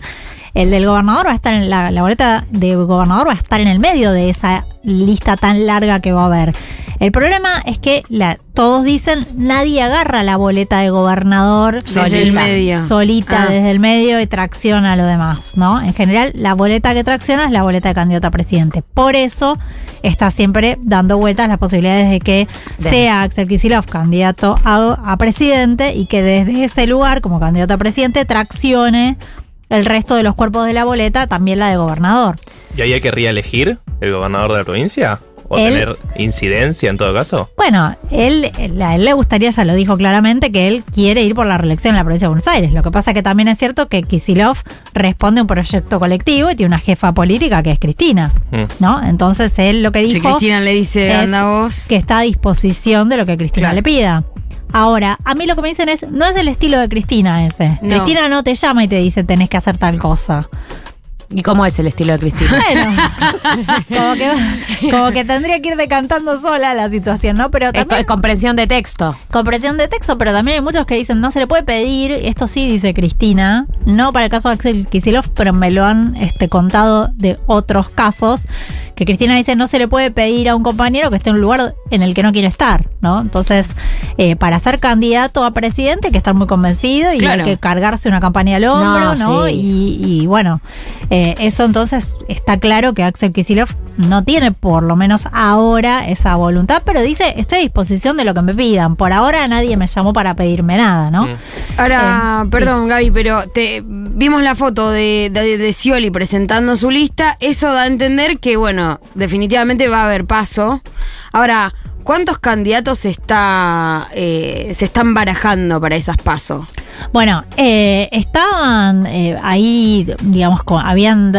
el del gobernador va a estar en la, la boleta de gobernador va a estar en el medio de esa lista tan larga que va a haber. El problema es que la, todos dicen nadie agarra la boleta de gobernador Desde el medio. solita Ah. desde el medio y tracciona a lo demás, ¿no? En general, la boleta que tracciona es la boleta de candidato a presidente. Por eso está siempre dando vueltas las posibilidades de que De- sea Axel Kicillof candidato a, a presidente y que desde ese lugar, como candidato a presidente, traccione el resto de los cuerpos de la boleta, también la de gobernador. ¿Y ahí hay que reelegir el gobernador de la provincia? ¿O Él- tener incidencia en todo caso? Bueno, él, él- a él le gustaría, ya lo dijo claramente, que él quiere ir por la reelección en la provincia de Buenos Aires. Lo que pasa que también es cierto que Kisilov responde a un proyecto colectivo y tiene una jefa política que es Cristina, Mm. ¿no? Entonces él lo que Si dijo Cristina le dice, es anda vos. que está a disposición de lo que Cristina Claro. le pida. Ahora, a mí lo que me dicen es, no es el estilo de Cristina ese. No. Cristina no te llama y te dice tenés que hacer tal cosa. ¿Y cómo es el estilo de Cristina? Bueno, como que, como que tendría que ir decantando sola la situación, ¿no? Pero Es, también es comprensión de texto. comprensión de texto, pero también hay muchos que dicen no se le puede pedir, esto sí dice Cristina, no para el caso de Axel Kicillof, pero me lo han este, contado de otros casos, que Cristina dice no se le puede pedir a un compañero que esté en un lugar en el que no quiere estar, ¿no? Entonces, eh, para ser candidato a presidente hay que estar muy convencido y Claro. hay que cargarse una campaña al hombro, No, ¿no? sí. Y, y bueno, eh, eso entonces está claro que Axel Kicillof no tiene por lo menos ahora esa voluntad, pero dice, estoy a disposición de lo que me pidan. Por ahora nadie me llamó para pedirme nada, ¿no? Mm. Ahora, Eh, perdón, Gaby, pero te vimos la foto de, de, de Scioli presentando su lista. Eso da a entender que, bueno, definitivamente va a haber paso. Ahora, ¿cuántos candidatos se está, eh, se están barajando para esas pasos? Bueno, eh, estaban eh, ahí, digamos, con- habían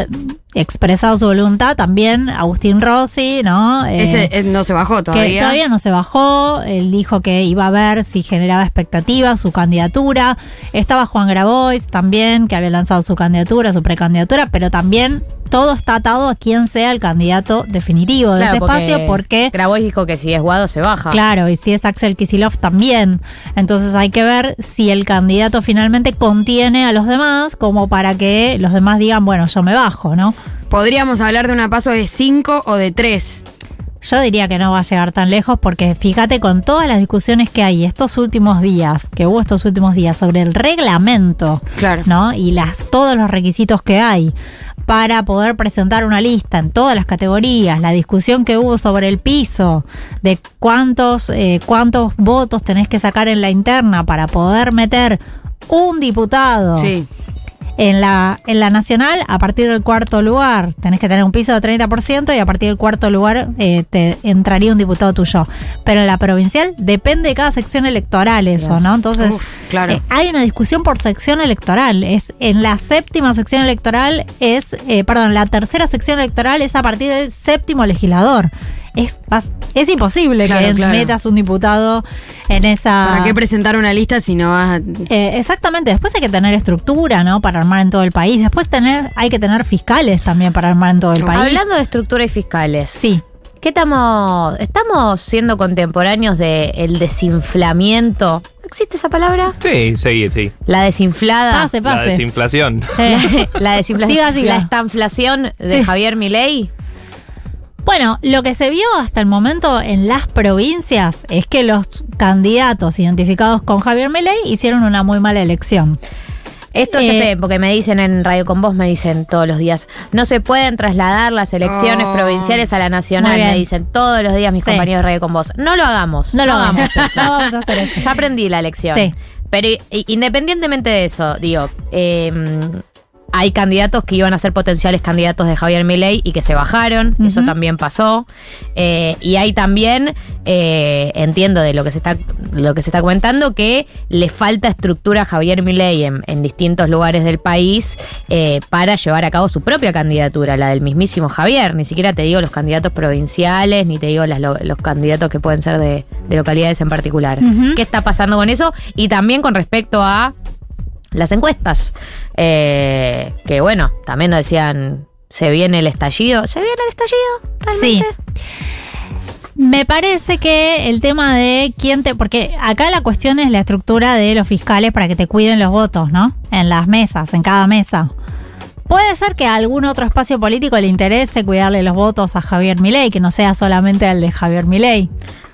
expresado su voluntad también Agustín Rossi, ¿no? Eh, Ese eh, no se bajó que todavía. todavía no se bajó, él dijo que iba a ver si generaba expectativas su candidatura. Estaba Juan Grabois también, que había lanzado su candidatura, su precandidatura, pero también todo está atado a quién sea el candidato definitivo de Claro, ese espacio, porque Grabois dijo que si es Guado se baja. Claro, y si es Axel Kisilov también. Entonces hay que ver si el candidato finalmente contiene a los demás como para que los demás digan, bueno, yo me bajo, ¿no? Podríamos hablar de una paso de 5 o de 3. Yo diría que no va a llegar tan lejos porque fíjate con todas las discusiones que hay estos últimos días, que hubo estos últimos días sobre el reglamento, Claro. ¿no? Y las todos los requisitos que hay para poder presentar una lista en todas las categorías, la discusión que hubo sobre el piso, de cuántos, eh, cuántos votos tenés que sacar en la interna para poder meter un diputado Sí. en la, en la nacional, a partir del cuarto lugar, tenés que tener un piso de 30% y a partir del cuarto lugar eh, te entraría un diputado tuyo. Pero en la provincial depende de cada sección electoral eso, ¿no? Entonces, Uf, claro. eh, hay una discusión por sección electoral. Es en la séptima sección electoral es, eh, perdón, la tercera sección electoral es a partir del séptimo legislador. Es, vas- es imposible Claro, que claro. metas un diputado en esa. ¿Para qué presentar una lista si no vas a... Eh, exactamente, después hay que tener estructura, ¿no? Para armar en todo el país. Después tener, hay que tener fiscales también para armar en todo el país. Hablando de estructura y fiscales. Sí. ¿Qué estamos? ¿Estamos siendo contemporáneos del desinflamiento? ¿Existe esa palabra? Sí, sí, sí. La desinflada. Pase, La pase. desinflación. Eh, la desinflación. Siga, siga. La estanflación de Sí. Javier Milei. Bueno, lo que se vio hasta el momento en las provincias es que los candidatos identificados con Javier Milei hicieron una muy mala elección. Esto yo Eh, sé, porque me dicen en Radio Con Vos, me dicen todos los días, no se pueden trasladar las elecciones Oh. provinciales a la nacional, me dicen todos los días mis Sí. compañeros de Radio Con Vos. No lo hagamos. No lo hagamos. eso. No vamos a hacer eso. Ya aprendí la lección. Sí. Pero independientemente de eso, digo, eh, hay candidatos que iban a ser potenciales candidatos de Javier Milei y que se bajaron, eso también pasó. Eh, y hay también, eh, entiendo de lo que se está lo que se está comentando, que le falta estructura a Javier Milei en, en distintos lugares del país eh, para llevar a cabo su propia candidatura, la del mismísimo Javier. Ni siquiera te digo los candidatos provinciales, ni te digo las los candidatos que pueden ser de, de localidades en particular. ¿Qué está pasando con eso? Y también con respecto a las encuestas. Eh, que bueno, también decían, se viene el estallido. ¿Se viene el estallido? ¿Realmente? Me parece que el tema de quién te. Porque acá la cuestión es la estructura de los fiscales para que te cuiden los votos, ¿no? En las mesas, en cada mesa. Puede ser que a algún otro espacio político le interese cuidarle los votos a Javier Milei, que no sea solamente el de Javier Milei,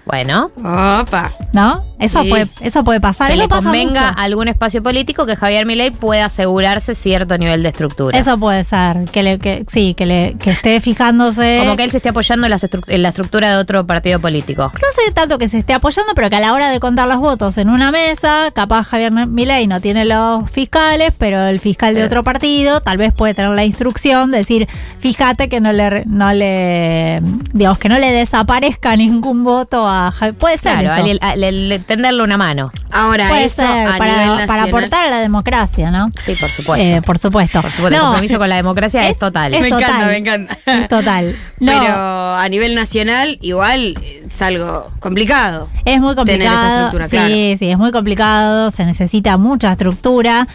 Bueno, Opa. ¿no? Eso, Sí. puede, eso puede pasar. que Eso le pasa convenga mucho. algún espacio político que Javier Milei pueda asegurarse cierto nivel de estructura. Eso puede ser. Que, le, que sí, que, le, que esté fijándose. Como que él se esté apoyando en, las estru- en la estructura de otro partido político. No sé tanto que se esté apoyando, pero que a la hora de contar los votos en una mesa, capaz Javier Milei no tiene los fiscales, pero el fiscal de otro partido tal vez puede tener la instrucción de decir, fíjate que no le, no le, digamos, que no le desaparezca ningún voto a Javier. Puede ser Claro, eso. al- al- al- tenderle una mano. Ahora, Puede eso ser, a nivel para, nacional. para aportar a la democracia, ¿no? Sí, por supuesto. Eh, por supuesto. Por supuesto, el No, compromiso con la democracia es, total. es Me total. encanta, me encanta. Es total. No, Pero a nivel nacional, igual es algo complicado. Es muy tener complicado. esa estructura, sí, claro. sí, es muy complicado, se necesita mucha estructura.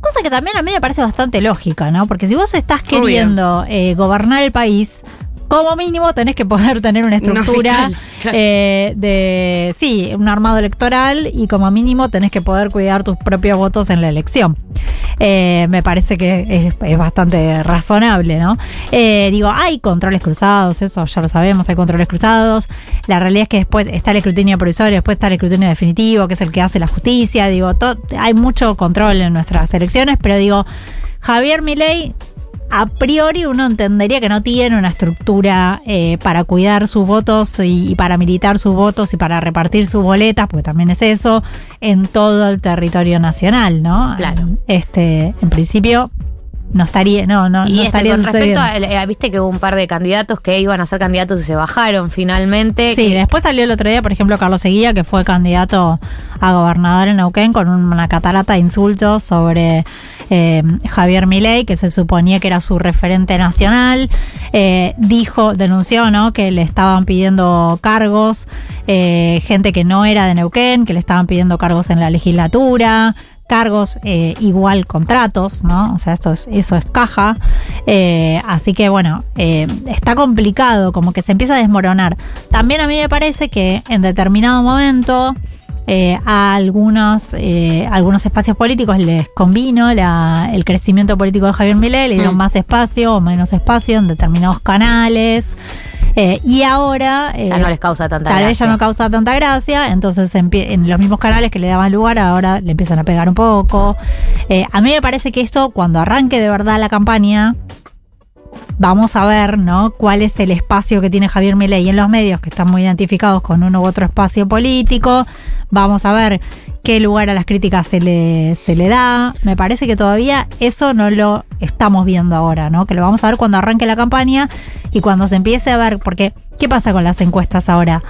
Cosa que también a mí me parece bastante lógica, ¿no? Porque si vos estás queriendo eh, gobernar el país, como mínimo tenés que poder tener una estructura claro. eh, de, sí, un armado electoral y como mínimo tenés que poder cuidar tus propios votos en la elección. Eh, me parece que es, es bastante razonable, ¿no? Eh, digo, hay controles cruzados, eso ya lo sabemos, hay controles cruzados. La realidad es que después está el escrutinio provisorio, después está el escrutinio definitivo, que es el que hace la justicia. Digo, hay mucho control en nuestras elecciones, pero digo, Javier Milei a priori uno entendería que no tiene una estructura eh, para cuidar sus votos y, y para militar sus votos y para repartir sus boletas, porque también es eso, en todo el territorio nacional, ¿no? Claro. Este, en principio, no estaría, no, no, Y no este, estaría con respecto a, eh, viste que hubo un par de candidatos que iban a ser candidatos y se bajaron finalmente. Sí, que- después salió el otro día, por ejemplo, Carlos Seguía, que fue candidato a gobernador en Neuquén con una catarata de insultos sobre eh, Javier Milei, que se suponía que era su referente nacional. Eh, dijo, denunció, ¿no? Que le estaban pidiendo cargos, eh, gente que no era de Neuquén, que le estaban pidiendo cargos en la legislatura cargos eh, igual contratos, ¿no? O sea, esto es, eso es caja. Eh, así que bueno, eh, está complicado, como que se empieza a desmoronar. También a mí me parece que en determinado momento eh, a algunos, eh, algunos espacios políticos les convino la- el crecimiento político de Javier Milei, le dieron Mm. más espacio o menos espacio en determinados canales. Eh, y ahora Ya eh, no les causa tanta tal vez ya gracia. no causa tanta gracia, entonces en los mismos canales que le daban lugar ahora le empiezan a pegar un poco. Eh, a mí me parece que esto, cuando arranque de verdad la campaña, vamos a ver, ¿no? Cuál es el espacio que tiene Javier Milei en los medios, que están muy identificados con uno u otro espacio político. Vamos a ver qué lugar a las críticas se le, da. Me parece que todavía eso no lo estamos viendo ahora, ¿no? Que lo vamos a ver cuando arranque la campaña y cuando se empiece a ver, porque ¿qué pasa con las encuestas ahora?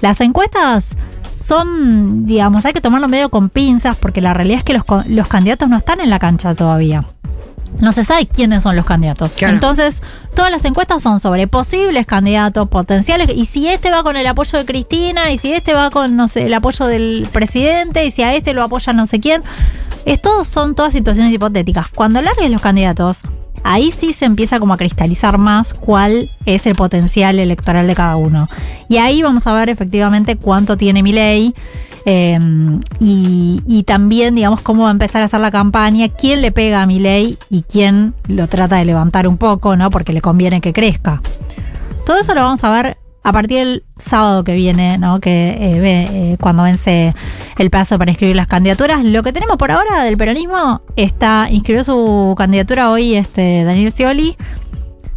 Las encuestas son, digamos, hay que tomarlo medio con pinzas porque la realidad es que los candidatos no están en la cancha todavía. No se sabe quiénes son los candidatos. Claro. Entonces, todas las encuestas son sobre posibles candidatos, potenciales, y si este va con el apoyo de Cristina, y si este va con, no sé, el apoyo del presidente, y si a este lo apoya no sé quién. Estos son todas situaciones hipotéticas. Cuando largues los candidatos, ahí sí se empieza como a cristalizar más cuál es el potencial electoral de cada uno. Y ahí vamos a ver efectivamente cuánto tiene mi ley. Y, y también, digamos, cómo va a empezar a hacer la campaña, quién le pega a mi ley y quién lo trata de levantar un poco, ¿no? Porque le conviene que crezca. Todo eso lo vamos a ver a partir del sábado que viene, ¿no? Que eh, ve, eh, cuando vence el plazo para inscribir las candidaturas. Lo que tenemos por ahora del peronismo está inscribió su candidatura hoy este Daniel Scioli.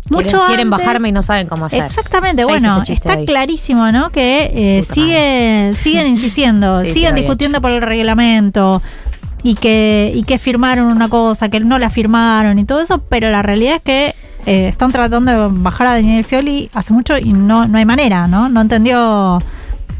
Mucho quieren, quieren antes- bajarme y no saben cómo hacer. Exactamente, Ya bueno, está hoy. clarísimo, ¿no? Que eh, sigue, siguen insistiendo, Sí, siguen discutiendo por el reglamento y que, y que firmaron una cosa, que no la firmaron y todo eso, pero la realidad es que eh, están tratando de bajar a Daniel Scioli hace mucho y no, no hay manera, ¿no? No entendió.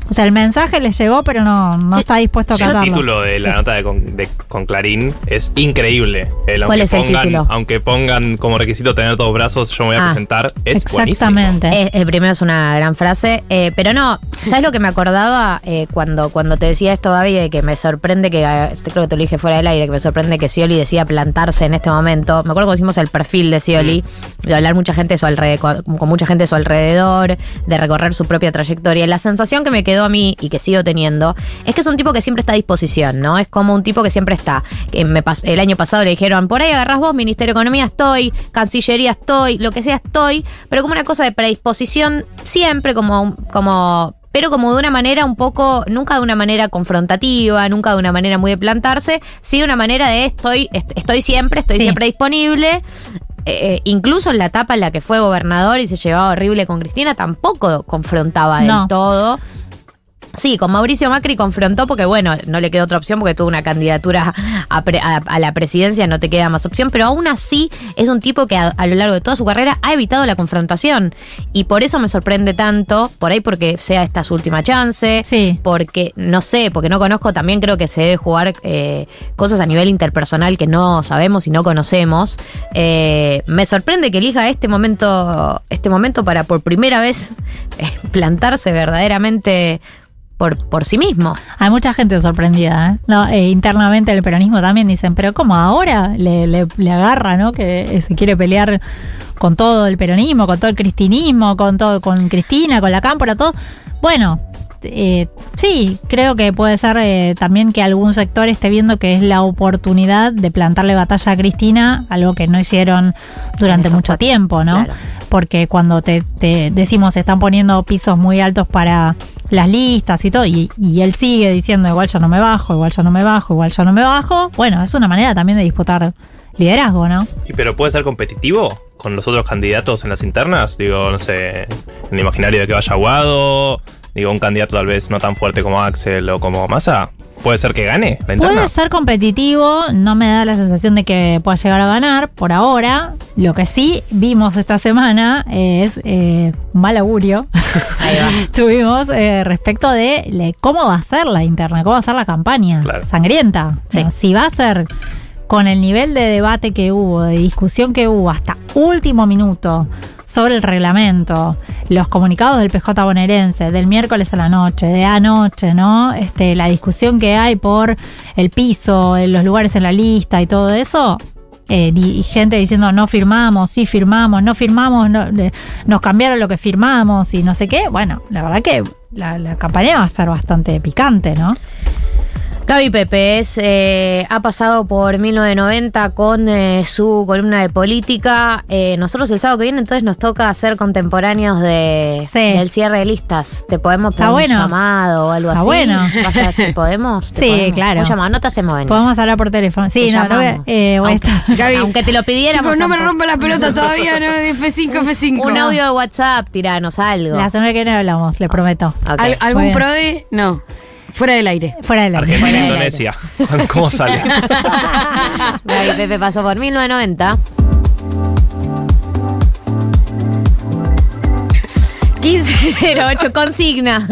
O sea, el mensaje les llegó, pero no, no está dispuesto a El acatarlo. título de la nota de con, de- con Clarín es increíble. El, ¿Cuál aunque es el pongan, título? Aunque pongan como requisito tener dos brazos, yo me voy a Ah, presentar. Es buenísimo. Exactamente. Eh, eh, primero es una gran frase, eh, pero no, ¿sabes lo que me acordaba eh, cuando, cuando te decía esto, Gaby, de que me sorprende que, eh, creo que te lo dije fuera del aire, que me sorprende que Scioli decida plantarse en este momento? Me acuerdo cuando hicimos el perfil de Scioli, de hablar mucha gente de su alre- con, con mucha gente a su alrededor, de recorrer su propia trayectoria. La sensación que me quedó a mí y que sigo teniendo es que es un tipo que siempre está a disposición, ¿no? Es como un tipo que siempre está. Que me pas- el año pasado le dijeron, por ahí agarrás vos, Ministerio de Economía estoy, Cancillería estoy, lo que sea estoy, pero como una cosa de predisposición siempre, como, como pero como de una manera un poco, nunca de una manera confrontativa, nunca de una manera muy de plantarse, sí de una manera de estoy, est- estoy siempre, estoy Sí. siempre disponible. Eh, incluso en la etapa en la que fue gobernador y se llevaba horrible con Cristina, tampoco confrontaba del No. todo. Sí, con Mauricio Macri confrontó porque, bueno, no le quedó otra opción porque tuvo una candidatura a, pre- a- a la presidencia, no te queda más opción, pero aún así es un tipo que a, a lo largo de toda su carrera ha evitado la confrontación. Y por eso me sorprende tanto, por ahí porque sea esta su última chance, Sí. porque, no sé, porque no conozco, también creo que se debe jugar eh, cosas a nivel interpersonal que no sabemos y no conocemos. Eh, me sorprende que elija este momento, este momento para por primera vez eh, plantarse verdaderamente por, por sí mismo. Hay mucha gente sorprendida, ¿eh? No, eh, internamente el peronismo también dicen, pero ¿cómo ahora le, le- le agarra, ¿no? Que eh, se quiere pelear con todo el peronismo, con todo el cristinismo, con todo, con Cristina, con la cámpora, todo. Bueno, eh, sí, creo que puede ser eh, también que algún sector esté viendo que es la oportunidad de plantarle batalla a Cristina, algo que no hicieron durante mucho cuatro- tiempo, ¿no? Claro. porque cuando te, te decimos se están poniendo pisos muy altos para las listas y todo, y, y él sigue diciendo igual yo no me bajo, igual yo no me bajo, igual yo no me bajo, bueno, es una manera también de disputar liderazgo, ¿no? Y pero puede ser competitivo con los otros candidatos en las internas. Digo, no sé, en el imaginario de que vaya Aguado, digo, un candidato tal vez no tan fuerte como Axel o como Massa, puede ser que gane la interna. Puede ser competitivo, no me da la sensación de que pueda llegar a ganar por ahora. Lo que sí vimos esta semana es eh, un mal augurio. Tuvimos eh, respecto de le- cómo va a ser la interna, cómo va a ser la campaña Claro. sangrienta. Sí. Bueno, Si va a ser con el nivel de debate que hubo, de discusión que hubo hasta último minuto sobre el reglamento, los comunicados del PJ bonaerense del miércoles a la noche, de anoche, ¿no? Este, la discusión que hay por el piso, los lugares en la lista y todo eso. eh, y gente diciendo no firmamos, sí firmamos, no firmamos, no- nos cambiaron lo que firmamos y no sé qué. Bueno, la verdad que la, la campaña va a ser bastante picante, ¿no? Gaby Pepe es, eh, ha pasado por 1990 con eh, su columna de política. Eh, nosotros el sábado que viene entonces nos toca hacer contemporáneos de, Sí. del cierre de listas. ¿Te podemos poner bueno. un llamado o algo Está así? bueno. Vas a- ¿Te podemos? ¿Te Sí, podemos? claro. Un llamado, no te hacemos venir. Podemos hablar por teléfono. Sí, Te no, no voy eh, voy a aunque, Gaby, aunque te lo pidiéramos. Chicos, no me rompa la pelota todavía, ¿no? De F5, F5. Un audio de WhatsApp, tiranos algo. La semana que viene hablamos, le prometo. Al- ¿Algún prode? No. Fuera del aire. Fuera del aire. Argentina. Indonesia. ¿Cómo sale? Pepe pasó por 1990. 1508, consigna.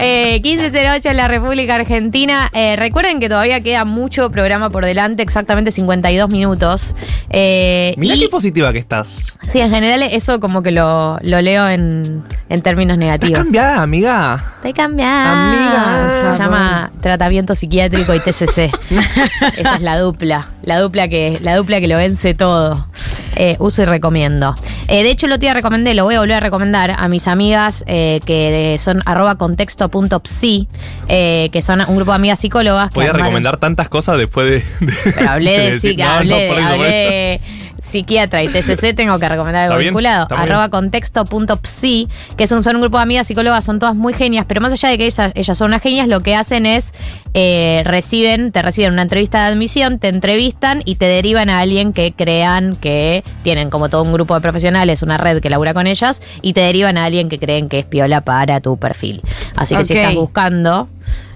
Eh, 1508 en la República Argentina. Eh, recuerden que todavía queda mucho programa por delante, exactamente 52 minutos. Eh, Mirá y- qué positiva que estás. sí, en general eso como que lo, lo leo en, en términos Estás negativos. cambiada, amiga. Estoy cambiando. Amiga. Se llama tratamiento psiquiátrico y TCC. Esa es la dupla. La dupla que, la dupla que lo vence todo. Eh, uso y recomiendo. Eh, de hecho, lo te recomendé, lo voy a volver a recomendar a mis amigas eh, que son arroba contexto.psi, eh, que son un grupo de amigas psicólogas. Voy a recomendar tantas cosas después de. de- Pero hablé de, No, no, hablé, por eso, por eso. Psiquiatra y TCC, tengo que recomendar algo vinculado. Arroba contexto.psi, que es un, son un grupo de amigas psicólogas, son todas muy genias, pero más allá de que ellas, ellas son unas genias, lo que hacen es eh, reciben, te reciben una entrevista de admisión, te entrevistan y te derivan a alguien que crean que tienen como todo un grupo de profesionales, una red que labura con ellas, y te derivan a alguien que creen que es piola para tu perfil. Así que si estás buscando.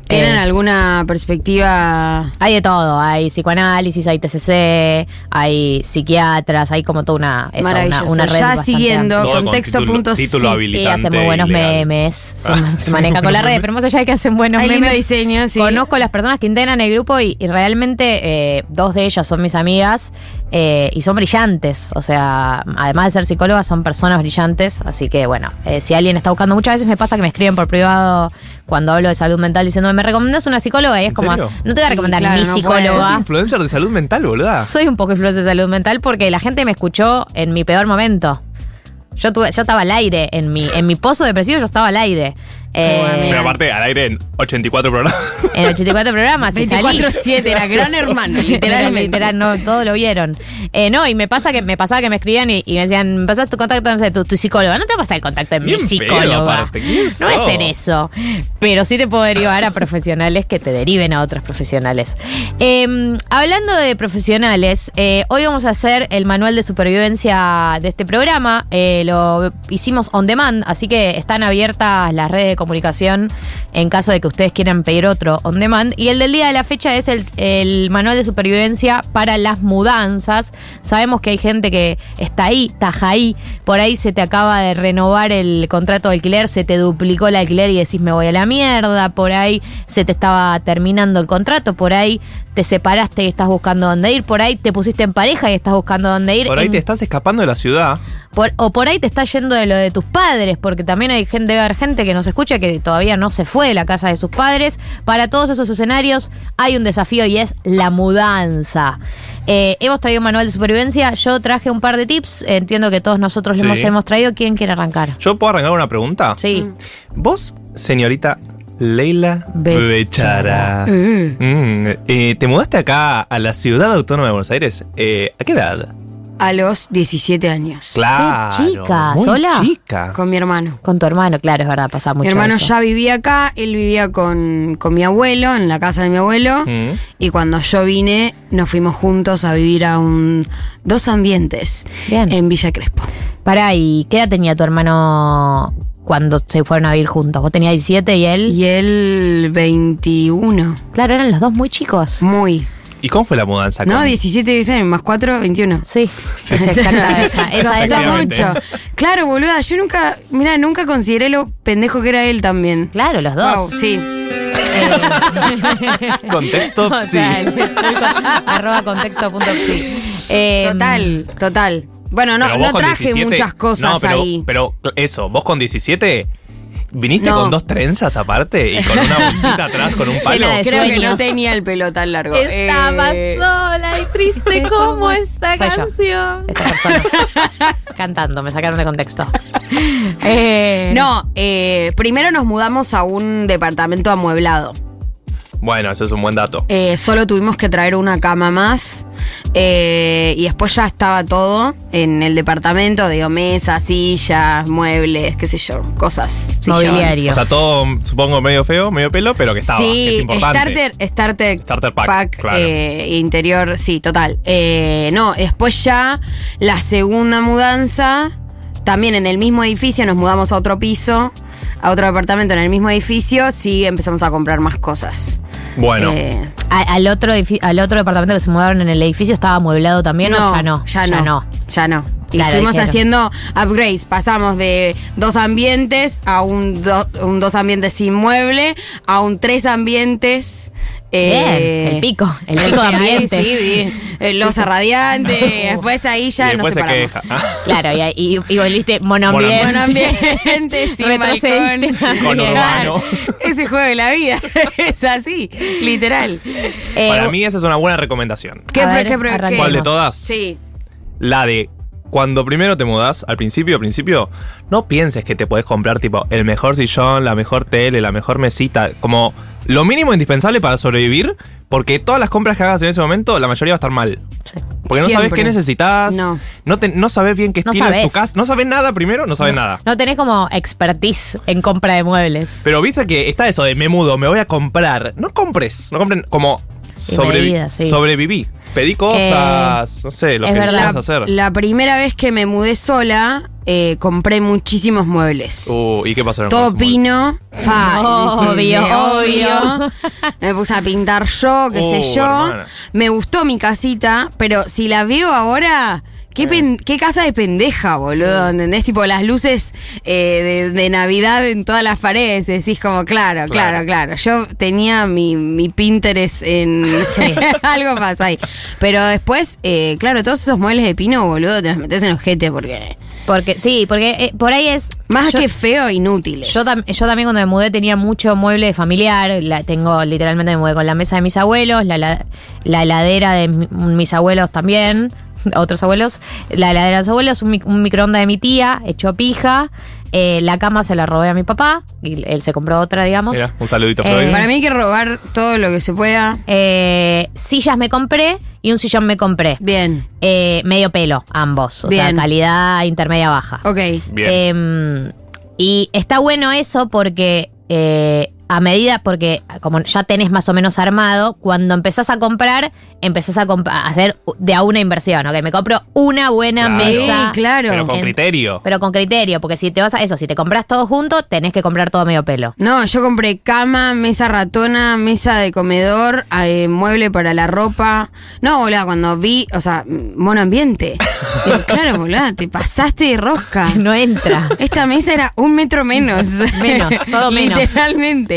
¿Tienen eh, alguna perspectiva? hay de todo, hay psicoanálisis, hay TCC, hay psiquiatras, hay como toda una, eso, una, Maravilloso. una red ya siguiendo, Todo con contexto título- punto título sí. Sí, hace muy buenos ilegal. memes, se, Ah, maneja con redes, memes. pero más allá de que hacen buenos Hay lindo memes, diseño, sí. conozco las personas que integran el grupo y, y realmente eh, dos de ellas son mis amigas eh, y son brillantes, o sea, además de ser psicólogas, son personas brillantes, así que bueno, eh, si alguien está buscando, muchas veces me pasa que me escriben por privado cuando hablo de salud mental diciendo, ¿me recomendás una psicóloga? Y es ¿En como, serio? no te voy a Sí, recomendar claro, mi no psicóloga. Sos influencer de salud mental, boluda. Soy un poco influencer de salud mental porque la gente me escuchó en mi peor momento. Yo tuve, yo estaba al aire, en mi, en mi pozo depresivo yo estaba al aire. Eh, Pero aparte, al aire en 84 programas. en 84 programas y salí. 24-7, era gran hermano, literalmente. Literal, no, todo lo vieron. Eh, no, y me pasa que me pasaba que me escribían y, y me decían, me pasas tu contacto, no sé, tu, tu psicóloga. No te va a pasar el contacto en mi pedo, psicóloga. aparte, ¿quién no es ser eso. Pero sí te puedo derivar a profesionales que te deriven a otros profesionales. Eh, hablando de profesionales, eh, hoy vamos a hacer el manual de supervivencia de este programa. Eh, lo hicimos on demand, así que están abiertas las redes de comunicación en caso de que ustedes quieran pedir otro on demand. Y el del día de la fecha es el, el manual de supervivencia para las mudanzas. Sabemos que hay gente que está ahí, taja ahí, por ahí se te acaba de renovar el contrato de alquiler, se te duplicó el alquiler y decís me voy a la mierda, por ahí se te estaba terminando el contrato, por ahí te separaste y estás buscando dónde ir, por ahí te pusiste en pareja y estás buscando dónde ir. Por ahí En- te estás escapando de la ciudad. por- o por ahí te está yendo de lo de tus padres, porque también hay gente, debe haber gente que nos escucha que todavía no se fue de la casa de sus padres. Para todos esos escenarios hay un desafío y es la mudanza. Eh, hemos traído un manual de supervivencia. Yo traje un par de tips. Entiendo que todos nosotros Sí. los hemos traído. ¿Quién quiere arrancar? ¿Yo puedo arrancar una pregunta? Sí. Vos, señorita Leila Bechara. Bechara, mm, eh, ¿te mudaste acá a la ciudad autónoma de Buenos Aires? Eh, ¿A qué edad? A los 17 años. Claro. chica, muy ¿sola? chica. Con mi hermano. Con tu hermano, claro, es verdad, pasa mucho. mi hermano eso. ya vivía acá, él vivía con, con mi abuelo, en la casa de mi abuelo. Mm. Y cuando yo vine, nos fuimos juntos a vivir a un dos ambientes Bien. en Villa Crespo. Pará, ¿y qué edad tenía tu hermano cuando se fueron a vivir juntos? Vos tenías 17 y él. Y él 21. Claro, eran los dos muy chicos. Muy. ¿Y cómo fue la mudanza? No, Con- 17, 16, más 4, 21. Sí, es exacta esa. Costó mucho. Claro, boluda, yo nunca, mira, nunca consideré lo pendejo que era él también. Claro, los dos. Wow, sí. Contexto, O sí. sea, el- el con- arroba contexto.psi. Eh, Total, total. Bueno, no, Pero vos no con traje 17 muchas cosas no, pero, ahí. Pero eso, vos con 17 viniste No. con dos trenzas aparte y con una bolsita atrás con un palo. Creo que no tenía el pelo tan largo. Estaba Eh, sola y triste como esta Soy yo. canción. Esta persona. Cantando, me sacaron de contexto. Eh, No, eh, primero nos mudamos a un departamento amueblado. Bueno, eso es un buen dato. Eh, solo tuvimos que traer una cama más. eh, y después ya estaba todo en el departamento, digo, mesas, sillas, muebles, qué sé yo, cosas. Mobiliario. O sea, todo supongo medio feo, medio pelo, pero que estaba, que es Sí, importante. starter, starter, Starter pack, claro. eh, interior, sí, total. Eh, no, después ya la segunda mudanza, también en el mismo edificio, nos mudamos a otro piso, a otro departamento en el mismo edificio, sí empezamos a comprar más cosas. Bueno, Eh, al, otro al otro departamento que se mudaron en el edificio estaba amueblado también o ya no. Ya no. Ya no. Y Claro, fuimos dijeron. haciendo upgrades. Pasamos de dos ambientes a un, do- un dos ambientes sin mueble, a un tres ambientes. eh, Bien, el pico, el pico de ambiente. Sí, vi. El losa radiante. después ahí ya nos después se separamos. queja. Claro, y, y, y volviste monoambiente. Buen ambiente, sin balcón. Con Bien. urbano. Ese juego de la vida. es así, literal. Eh, Para mí esa es una buena recomendación. ¿Qué, ver, qué? ¿Cuál de todas? Sí. La de cuando primero te mudas, al principio, al principio, no pienses que te podés comprar tipo el mejor sillón, la mejor tele, la mejor mesita, como lo mínimo indispensable para sobrevivir, porque todas las compras que hagas en ese momento, la mayoría va a estar mal. Porque no sabes qué necesitas, No. no, te- no sabes bien qué No estilo es tu casa, no sabes nada primero, no sabes nada. No tenés como expertise en compra de muebles. Pero viste que está eso de me mudo, me voy a comprar. No compres, no compren como sobrevi- medidas, sí. sobreviví. Pedí cosas, no sé, lo es que verdad. hacer. La primera vez que me mudé sola, eh, compré muchísimos muebles. Uh, ¿Y qué pasó? en Todo pino. Fa, Obvio, obvio. Me puse a pintar yo, qué sé Uh, yo. hermana. Me gustó mi casita, pero si la veo ahora. Qué, pen- qué casa de pendeja, boludo, ¿entendés? Tipo las luces eh, de, de Navidad en todas las paredes. Decís como, claro, claro, claro. Yo tenía mi, mi Pinterest en... Algo pasó ahí. Pero después, eh, claro, todos esos muebles de pino, boludo, te los metes en ojete porque... Porque, sí, porque eh, por ahí es. Más yo- que feo, inútiles. Yo, tam- yo también cuando me mudé tenía mucho mueble familiar. La, tengo literalmente me mudé con la mesa de mis abuelos, la, la, la heladera de mi- mis abuelos también, otros abuelos, la heladera de los abuelos, un, mic- un microondas de mi tía, hecho pija. eh, la cama se la robé a mi papá y él se compró otra, digamos. Mira, un saludito, Eh. Para mí hay que robar todo lo que se pueda. Eh, sillas me compré y un sillón me compré. Bien, Eh, medio pelo, ambos. O sea, calidad intermedia baja. ok. Bien. Em, y está bueno eso porque eh, a medida, porque como ya tenés más o menos armado, cuando empezás a comprar, empezás a, comp- a hacer de a una inversión. Ok, me compro una buena Claro. Sí, mesa. claro. Pero con en- criterio. Pero con criterio, porque si te vas a eso, si te compras todo junto, tenés que comprar todo medio pelo. No, yo compré cama, mesa ratona, mesa de comedor, eh, mueble para la ropa. No, boludo, cuando vi, o sea, mono ambiente. Digo, claro, boludo, te pasaste de rosca. No entra. Esta mesa era un metro menos. Menos, todo menos. Literalmente.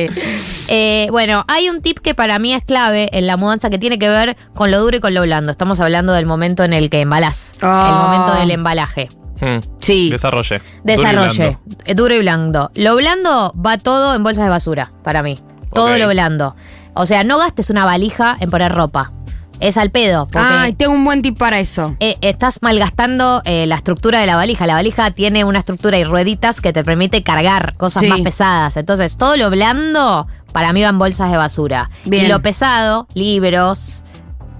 Eh, bueno, hay un tip que para mí es clave en la mudanza que tiene que ver con lo duro y con lo blando. Estamos hablando del momento en el que embalás. Ah. El momento del embalaje. Hmm. Sí. Desarrolle. Desarrolle. Duro y Eh, Duro y blando. Lo blando va todo en bolsas de basura, para mí. Todo lo blando. O sea, no gastes una valija en poner ropa. Es al pedo. Porque Ay, tengo un buen tip para eso. eh, estás malgastando eh, la estructura de la valija. La valija tiene una estructura y rueditas que te permite cargar cosas Sí. más pesadas. Entonces, todo lo blando para mí va en bolsas de basura. Bien. Y lo pesado, libros,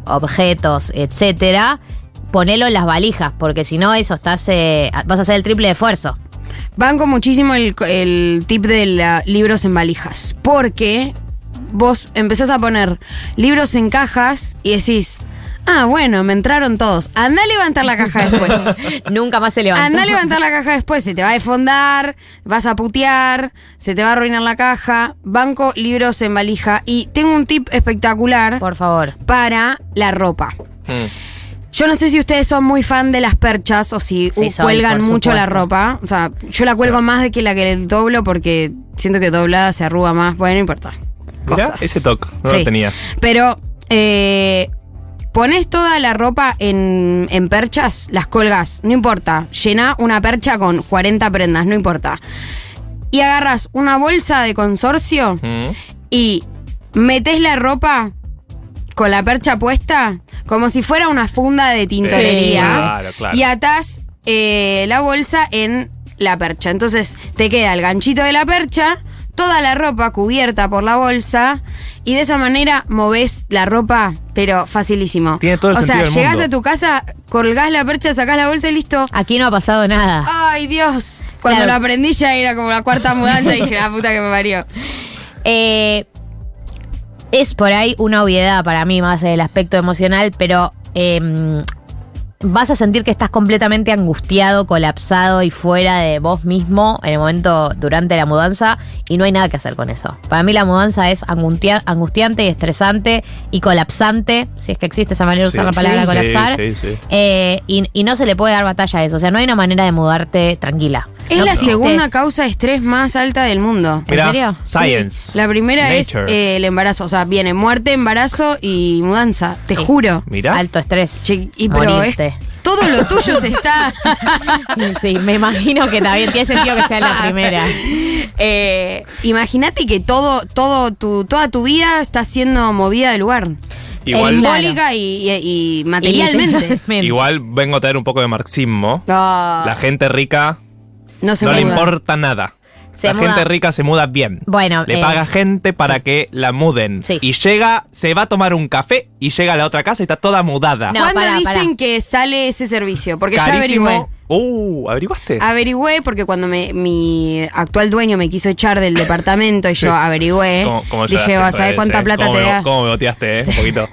objetos, etcétera, ponelo en las valijas, porque si no, eso estás, eh, vas a hacer el triple de esfuerzo. Banco muchísimo el, el tip de la- libros en valijas. Porque vos empezás a poner libros en cajas y decís, Ah, bueno, me entraron todos. Anda a levantar la caja después. Nunca más se levanta. Anda a levantar la caja después, se te va a desfondar, vas a putear, se te va a arruinar la caja. Banco libros en valija. Y tengo un tip espectacular Por favor. para la ropa. Mm. Yo no sé si ustedes son muy fan de las perchas o si Sí, soy, cuelgan mucho la ropa. O sea, yo la cuelgo más de que la que doblo porque siento que doblada se arruga más. Bueno, no importa. Mirá, Cosas. ese toque, no Sí. lo tenía. Pero eh, pones toda la ropa en, en perchas, las colgas, no importa. Llená una percha con 40 prendas, no importa. Y agarras una bolsa de consorcio Mm. y metes la ropa con la percha puesta como si fuera una funda de tintorería. Sí, claro, claro. Y atás eh, la bolsa en la percha. Entonces te queda el ganchito de la percha, toda la ropa cubierta por la bolsa. Y de esa manera movés la ropa, pero facilísimo. Tiene todo el o sea, sentido del llegás mundo. a tu casa, colgás la percha, sacás la bolsa y listo. Aquí no ha pasado nada. Ay, Dios. Cuando Claro. lo aprendí ya era como la cuarta mudanza y dije, la puta que me parió. Eh, es por ahí una obviedad para mí más el aspecto emocional, pero eh, vas a sentir que estás completamente angustiado, colapsado y fuera de vos mismo en el momento durante la mudanza y no hay nada que hacer con eso. Para mí la mudanza es angustia- angustiante y estresante y colapsante, si es que existe esa manera de usar Sí, la palabra sí, colapsar. sí, sí, sí. Eh, y, y no se le puede dar batalla a eso, o sea, no hay una manera de mudarte tranquila. Es No la existe. segunda causa de estrés más alta del mundo. ¿En serio? Science. Sí, la primera es eh, el embarazo. O sea, viene muerte, embarazo y mudanza. Te Sí. juro. Mirá. Alto estrés. Che, y pero es, todo lo tuyo se está. Sí, me imagino que también tiene sentido que sea la primera. Eh, Imagínate que todo, todo tu, toda tu vida está siendo movida de lugar. Igual- Simbólica y, y- y materialmente. Igual vengo a traer un poco de marxismo. No, La gente rica no se no le muda. importa nada. Se la muda. gente rica se muda bien. Bueno, Le eh, paga gente para que la muden. Sí. Y llega, se va a tomar un café y llega a la otra casa y está toda mudada. No, ¿Cuándo pará, dicen pará. que sale ese servicio? Porque yo Carísimo. averigüé. Uh, ¿averiguaste? Averigüé porque cuando me, mi actual dueño me quiso echar del departamento y Sí. yo averigüé, ¿Cómo- cómo dije, vas a ver cuánta plata ¿Cómo te me- da. ¿Cómo me boteaste, eh? Un poquito.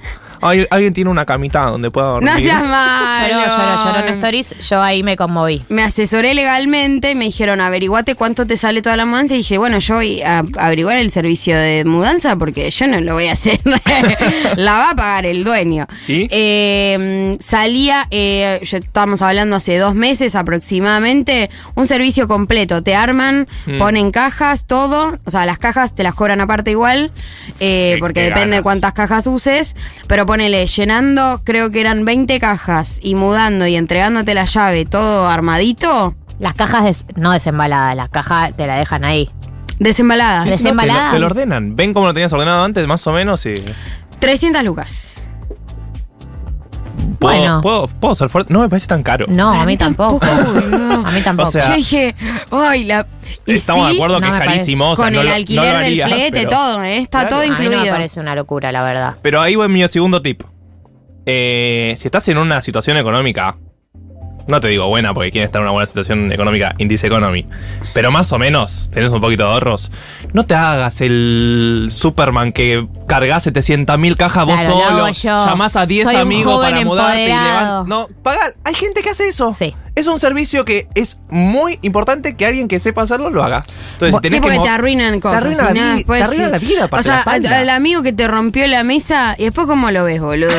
¿Alguien tiene una camita donde pueda dormir? No seas malo. Lloró, lloró, lloró en stories. Yo ahí me conmoví. Me asesoré legalmente, me dijeron, averiguate cuánto te sale toda la mudanza. Y dije, bueno, yo voy a averiguar el servicio de mudanza porque yo no lo voy a hacer. la va a pagar el dueño. ¿Y? Eh, salía, eh, yo- estábamos hablando hace dos meses aproximadamente, un servicio completo. Te arman, Mm. ponen cajas, todo. O sea, las cajas te las cobran aparte igual, eh, porque depende de cuántas cajas uses. Pero ponele, llenando, creo que eran 20 cajas y mudando y entregándote la llave, todo armadito, Las cajas des- no desembaladas, las cajas te la dejan ahí. desembaladas. Sí, sí, sí, se, lo, Desembaladas. se lo ordenan. Ven cómo lo tenías ordenado antes, más o menos, y... 300 lucas. ¿Puedo, Bueno. ¿puedo, puedo ser fuerte? No me parece tan caro. No, a mí tampoco. A mí tampoco. O sea, Yo dije, ay, la. y Estamos sí, de acuerdo no que es carísimo. o sea, Con no el lo- alquiler haría, del flete, pero- todo, ¿eh? Está Claro. todo a mí no incluido. me parece una locura, la verdad. Pero ahí va mi segundo tip. Eh, si estás en una situación económica, no te digo buena porque quieres estar en una buena situación económica, Indice Economy, pero más o menos tenés un poquito de ahorros, no te hagas el Superman que cargas 700.000 cajas vos Claro, solo, llamás a 10 Soy un amigos para mudarte y empoderado. levan- No, paga, hay gente que hace eso. Sí. Es un servicio que es muy importante que alguien que sepa hacerlo lo haga. Entonces, si tenés Sí, que porque mo- te arruinan cosas. arruina y la vi- te arruina sí. la vida, O aparte sea, la al amigo que te rompió la mesa, y después cómo lo ves, boludo.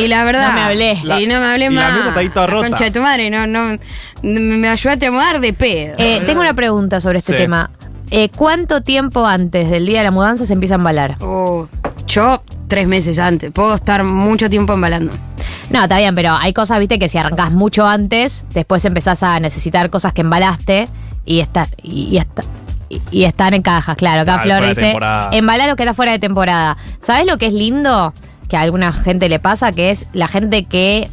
Y la verdad. No me hablé. La- y no me hablé y la más. mesa está ahí toda La rota. concha de tu madre, no, no. Me me ayudaste a mudar de pedo. Eh, tengo una pregunta sobre este Sí. tema. Eh, ¿Cuánto tiempo antes del día de la mudanza se empieza a embalar? Oh, yo, tres meses antes. Puedo estar mucho tiempo embalando. No, está bien, pero hay cosas, viste, que si arrancás mucho antes, después empezás a necesitar cosas que embalaste y, está, y, y está- y- y están en cajas, claro. Acá Claro, Flor dice, embalar lo que está fuera de temporada. ¿Sabes lo que es lindo? Que a alguna gente le pasa, que es la gente que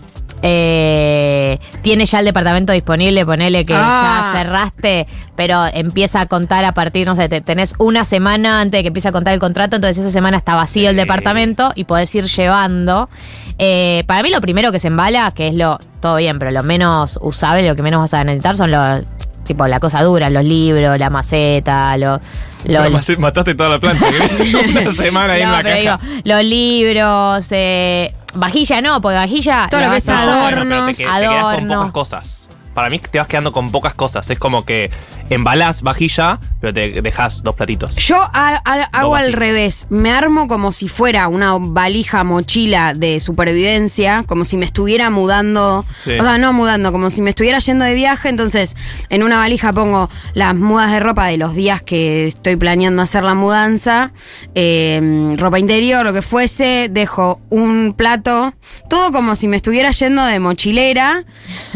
eh, tiene ya el departamento disponible, ponele que Ah. ya cerraste, pero empieza a contar a partir, no sé, te- tenés una semana antes de que empiece a contar el contrato, entonces esa semana está vacío el departamento y podés ir llevando. Eh, para mí lo primero que se embala, que es lo, todo bien, pero lo menos usable, lo que menos vas a necesitar son los, tipo, la cosa dura, los libros, la maceta, lo, lo- mataste toda la planta. una semana ahí en no, la pero caja. digo, los libros, eh, Vajilla no, porque vajilla. Todo lo que es a usar. adorno. Bueno, pero te, que- te con pocas cosas. Para mí te vas quedando con pocas cosas. Es como que embalás vajilla, pero te dejas dos platitos. Yo a- a- hago al revés. Me armo como si fuera una valija mochila de supervivencia, como si me estuviera mudando. Sí. O sea, no mudando, como si me estuviera yendo de viaje. Entonces, en una valija pongo las mudas de ropa de los días que estoy planeando hacer la mudanza, eh, ropa interior, lo que fuese. Dejo un plato, todo como si me estuviera yendo de mochilera.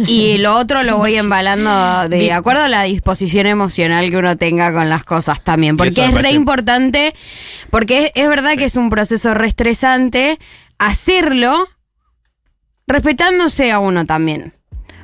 Y lo otro lo voy embalando de acuerdo a la disposición emocional que uno tenga con las cosas también. Porque es re importante, porque es, es verdad que es un proceso re estresante hacerlo respetándose a uno también.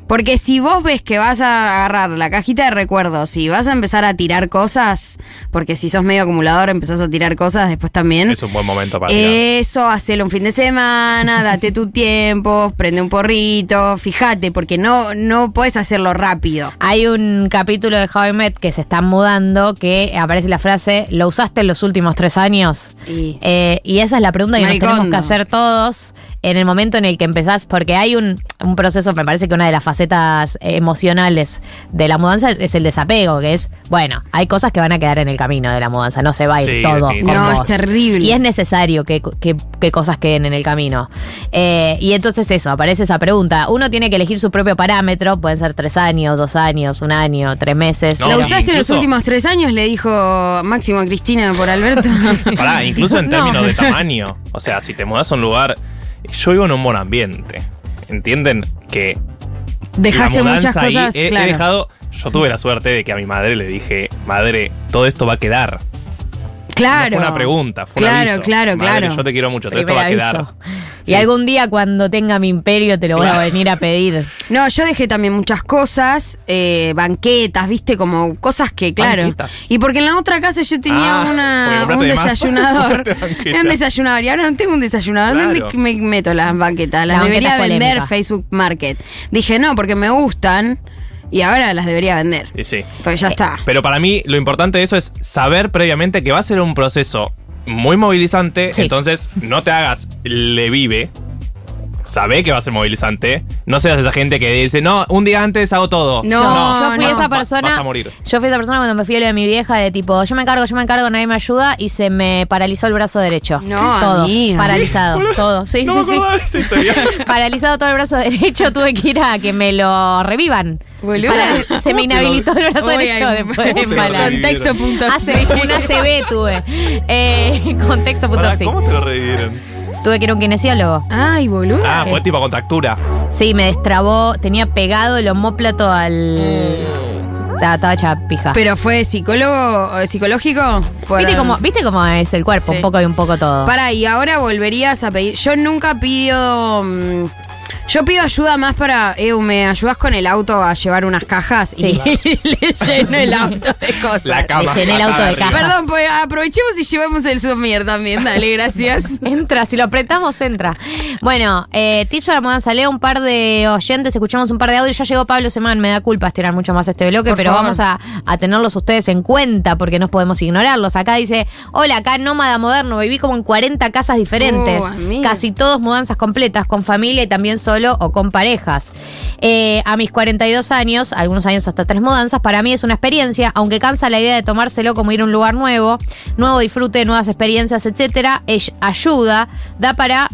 Porque si vos ves que vas a agarrar la cajita de recuerdos y vas a empezar a tirar cosas, porque si sos medio acumulador empezás a tirar cosas después también. Es un buen momento para tirar. Eso, hacelo un fin de semana, date tu tiempo, prende un porrito, fíjate, porque no, no puedes hacerlo rápido. Hay un capítulo de How I Met que se están mudando que aparece la frase, ¿lo usaste en los últimos tres años? Y- Eh, y esa es la pregunta que nos Maricondo. tenemos que hacer todos en el momento en el que empezás, porque hay un, un proceso, me parece que una de las facetas emocionales de la mudanza es, el desapego, que es, bueno, hay cosas que van a quedar en el camino de la mudanza, no se va a ir Sí, todo. con No, es terrible. Y es necesario que, que- que cosas queden en el camino. Eh, y entonces eso, aparece esa pregunta. Uno tiene que elegir su propio parámetro, pueden ser tres años, dos años, un año, tres meses. No, ¿Lo usaste en los últimos tres años? Le dijo Máximo a Cristina por Alberto. Pará, incluso en No. términos de tamaño. O sea, si te mudas a un lugar. Yo vivo en un buen ambiente. ¿Entienden? Que. Dejaste muchas cosas, he, he claro. dejado. Yo tuve la suerte de que a mi madre le dije, madre, todo esto va a quedar. Claro. No fue una pregunta, fue Claro, un aviso. claro, Madre, claro. Yo te quiero mucho, todo esto va a quedar. Y Sí. algún día cuando tenga mi imperio te lo voy a venir a pedir. No, yo dejé también muchas cosas, eh, banquetas, viste, como cosas que, claro. Banquetas. Y porque en la otra casa yo tenía Ah, una, un desayunador. Un desayunador y ahora no tengo un desayunador. Claro. ¿Dónde me meto las banquetas? Las La banqueta debería vender polémica. Facebook Market. Dije, no, porque me gustan y ahora las debería vender. Y sí. Porque ya está. Pero para mí lo importante de eso es saber previamente que va a ser un proceso muy movilizante, Sí. entonces no te hagas le vive. Sabe que va a ser movilizante. No seas esa gente que dice, no, un día antes hago todo. No, yo fui no. esa Va- persona. Vas a morir. Yo fui esa persona cuando me fui a lo de mi vieja de tipo, yo me encargo, yo me encargo, nadie me ayuda y se me paralizó el brazo derecho. No, todo. amiga. Paralizado, todo. Sí, no sí, me sí. Paralizado todo el brazo derecho, tuve que ir a que me lo revivan. Para- se me ¿Cómo te lo- inhabilitó el brazo Uy, derecho después de ¿cómo te lo embalar. revivieron? Contexto punto. Hace una CB tuve. Eh, contexto punto Pará, sí. ¿Cómo te lo revivieron? Tuve que ir a un kinesiólogo. Ay, boludo. Ah, fue tipo contractura. Sí, me destrabó, tenía pegado el homóplato al. Estaba, estaba hecha pija. Pero fue psicólogo, eh, psicológico. Por- ¿Viste cómo, ¿Viste cómo es el cuerpo? Sí. Un poco y un poco todo. Para, y ahora volverías a pedir. Yo nunca pido. mm, yo pido ayuda más para. Eu, ¿me ayudas con el auto a llevar unas cajas? Sí. Y le lleno el auto de cosas. La cama. Le llené el auto de arriba. cajas. Perdón, pues aprovechemos y llevemos el somier también. Dale, gracias. Entra, si lo apretamos, entra. Bueno, eh, tips para mudanza. Leo un par de oyentes, escuchamos un par de audios. Ya llegó Pablo Semán, me da culpa estirar mucho más este bloque, Por pero favor. vamos a, a tenerlos ustedes en cuenta porque no podemos ignorarlos. Acá dice: Hola, acá Nómada Moderno, viví como en 40 casas diferentes. Amiga. casi todos mudanzas completas, con familia y también solo o con parejas. Eh, a mis 42 años, algunos años hasta tres mudanzas, para mí es una experiencia, aunque cansa la idea de tomárselo como ir a un lugar nuevo, nuevo disfrute, nuevas experiencias, etcétera, ayuda, da para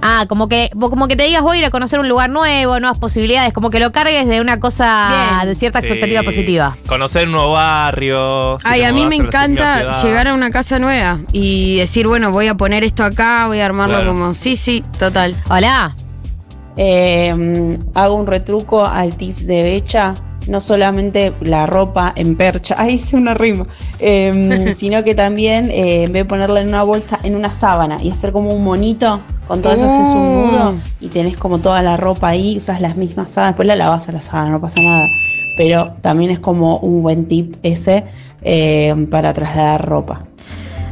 Ah, como que, como que te digas voy a ir a conocer un lugar nuevo, nuevas posibilidades, como que lo cargues de una cosa, Bien. de cierta expectativa Sí. positiva. Conocer un nuevo barrio. Ay, a mí me encanta llegar a una casa nueva y decir, bueno, voy a poner esto acá, voy a armarlo Claro. como. Sí, sí, total. Hola. Eh, hago un retruco al tips de Becha, no solamente la ropa en percha, ahí hice una rima, eh, sino que también eh, en vez de ponerla en una bolsa, en una sábana y hacer como un monito, con todo eso haces un Oh. nudo y tenés como toda la ropa ahí, usas las mismas sábanas, después la lavas a la sábana, no pasa nada. Pero también es como un buen tip ese eh, para trasladar ropa.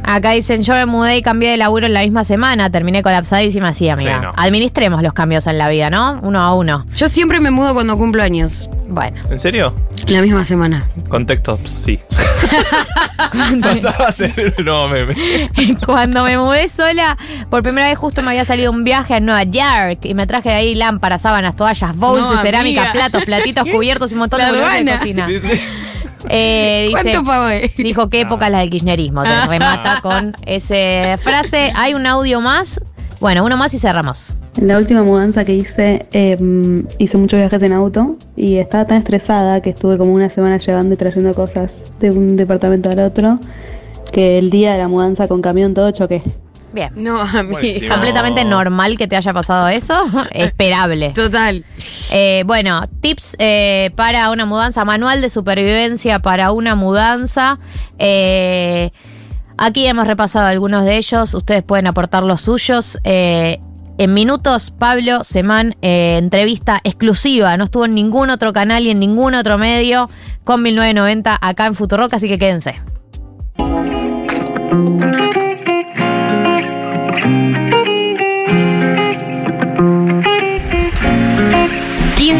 Acá dicen, yo me mudé y cambié de laburo en la misma semana, terminé colapsadísima, sí, amiga. Sí, no. Administremos los cambios en la vida, ¿no? Uno a uno. Yo siempre me mudo cuando cumplo años. Bueno. ¿En serio? La misma semana. Contexto, sí. Pasaba a ser un nuevo meme. Cuando me mudé sola, por primera vez justo me había salido un viaje a Nueva York y me traje de ahí lámparas, sábanas, toallas, bowls, No, cerámica, amiga. platos, platitos, cubiertos y un montón La de de aduana. cocina. Sí, sí. Eh, dice- ¿Cuánto pago es? Dijo qué época la del kirchnerismo. Te remata con esa frase. Hay un audio más. Bueno, uno más y cerramos. En la última mudanza que hice, eh, hice muchos viajes en auto y estaba tan estresada que estuve como una semana llevando y trayendo cosas de un departamento al otro que el día de la mudanza con camión todo choqué. Bien. No, amiga. Buenísimo. Completamente normal que te haya pasado eso. Esperable. Total. Eh, bueno, tips eh, para una mudanza, manual de supervivencia para una mudanza. Eh, aquí hemos repasado algunos de ellos, ustedes pueden aportar los suyos. Eh, en minutos, Pablo Semán, eh, entrevista exclusiva, no estuvo en ningún otro canal y en ningún otro medio con 1990 acá en Futurock, así que quédense.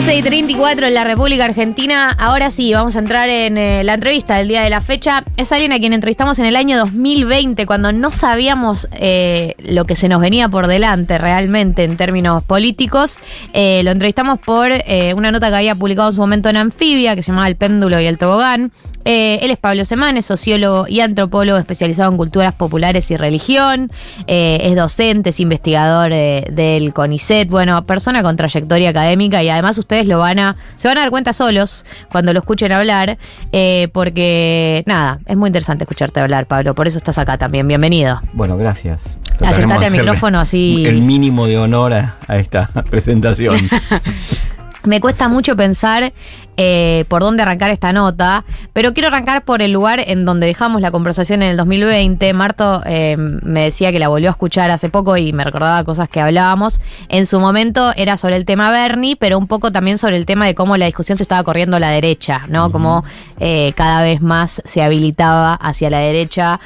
15 y 34 en la República Argentina. Ahora sí, vamos a entrar en eh, la entrevista del día de la fecha. Es alguien a quien entrevistamos en el año 2020, cuando no sabíamos eh, lo que se nos venía por delante realmente en términos políticos. Eh, lo entrevistamos por eh, una nota que había publicado en su momento en Anfibia, que se llamaba El péndulo y el tobogán. Eh, él es Pablo Semán, es sociólogo y antropólogo especializado en culturas populares y religión. Eh, es docente, es investigador eh, del CONICET. Bueno, persona con trayectoria académica y además ustedes lo van a. se van a dar cuenta solos cuando lo escuchen hablar. eh, porque, nada, es muy interesante escucharte hablar, Pablo. Por eso estás acá también. Bienvenido. Bueno, gracias. Acércate Trataremos al micrófono así. El mínimo de honor a esta presentación. Me cuesta mucho pensar eh, por dónde arrancar esta nota, pero quiero arrancar por el lugar en donde dejamos la conversación en el 2020. Marto eh, me decía que la volvió a escuchar hace poco y me recordaba cosas que hablábamos. En su momento era sobre el tema Bernie, pero un poco también sobre el tema de cómo la discusión se estaba corriendo a la derecha, ¿no? Como eh, cada vez más se habilitaba hacia la derecha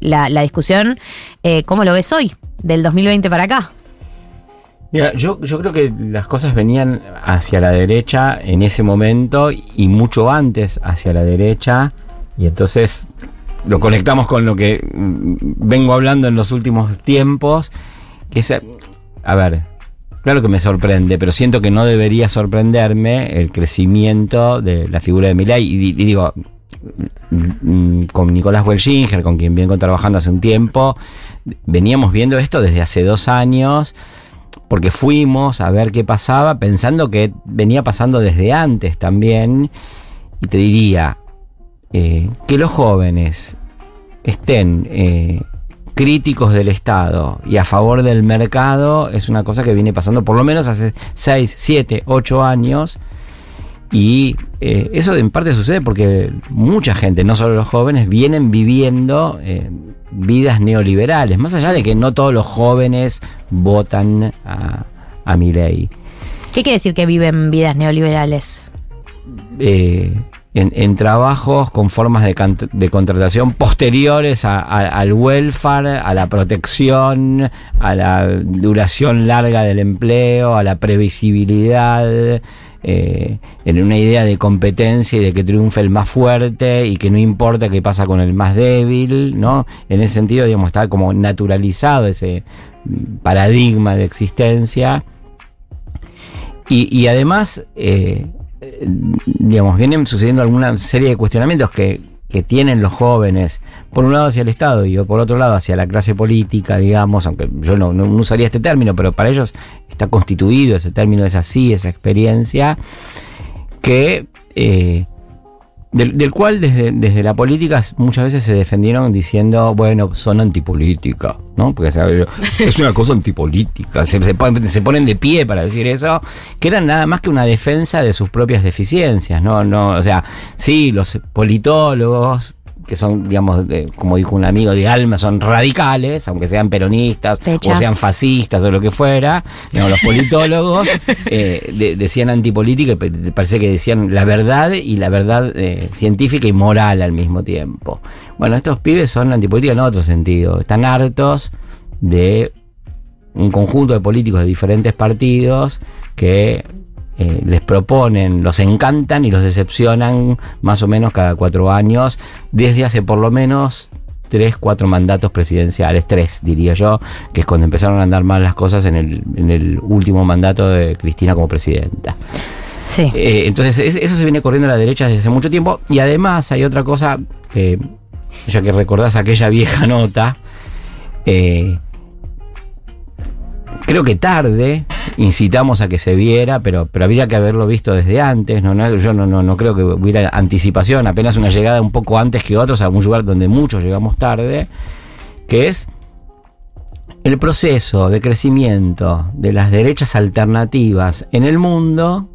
la, la discusión. ¿Cómo lo ves hoy, del 2020 para acá? Mira, yo, yo creo que las cosas venían hacia la derecha en ese momento y mucho antes hacia la derecha. Y entonces lo conectamos con lo que vengo hablando en los últimos tiempos. Que es, a ver, claro que me sorprende, pero siento que no debería sorprenderme el crecimiento de la figura de Milei. Y, di- y digo, con Nicolás Welchinger, con quien vengo trabajando hace un tiempo, veníamos viendo esto desde hace dos años porque fuimos a ver qué pasaba, pensando que venía pasando desde antes también. Y te diría eh, que los jóvenes estén eh, críticos del Estado y a favor del mercado es una cosa que viene pasando por lo menos hace 6, 7, 8 años. Y eh, eso en parte sucede porque mucha gente, no solo los jóvenes, vienen viviendo vidas neoliberales, más allá de que no todos los jóvenes votan a, a Milei. ¿Qué quiere decir que viven vidas neoliberales? Eh, en, en trabajos con formas de, contratación posteriores a- a- al welfare, a la protección, a la duración larga del empleo, a la previsibilidad, eh, en una idea de competencia y de que triunfe el más fuerte y que no importa qué pasa con el más débil, ¿no? En ese sentido, digamos, está como naturalizado ese mm, paradigma de existencia. Y, además, eh, eh, digamos, vienen sucediendo alguna serie de cuestionamientos que, que tienen los jóvenes, por un lado hacia el Estado y por otro lado hacia la clase política, digamos, aunque yo no, usaría este término, pero para ellos está constituido ese término, es así, esa experiencia, que eh, del, del cual desde, desde la política muchas veces se defendieron diciendo, bueno, son antipolítica, ¿no? Porque ¿sabe? es una cosa antipolítica, se, se ponen, se ponen de pie para decir eso, que eran nada más que una defensa de sus propias deficiencias, ¿no? no o sea, sí, los politólogos que son, digamos, como dijo un amigo de alma, son radicales, aunque sean peronistas Pecha. o sean fascistas o lo que fuera. Digamos, los politólogos eh, de- decían antipolítica, y parece que decían la verdad y la verdad eh, científica y moral al mismo tiempo. Bueno, estos pibes son antipolítica en otro sentido. Están hartos de un conjunto de políticos de diferentes partidos que eh, les proponen, los encantan y los decepcionan más o menos cada cuatro años, desde hace por lo menos tres, cuatro mandatos presidenciales, tres diría yo, que es cuando empezaron a andar mal las cosas en el, en el último mandato de Cristina como presidenta. Sí. Eh, entonces, es- eso se viene corriendo a la derecha desde hace mucho tiempo. Y además hay otra cosa que, ya que recordás aquella vieja nota, eh, creo que tarde incitamos a que se viera, pero, pero habría que haberlo visto desde antes. No, No, yo no, no, no creo que hubiera anticipación, apenas una llegada un poco antes que otros a un lugar donde muchos llegamos tarde, que es el proceso de crecimiento de las derechas alternativas en el mundo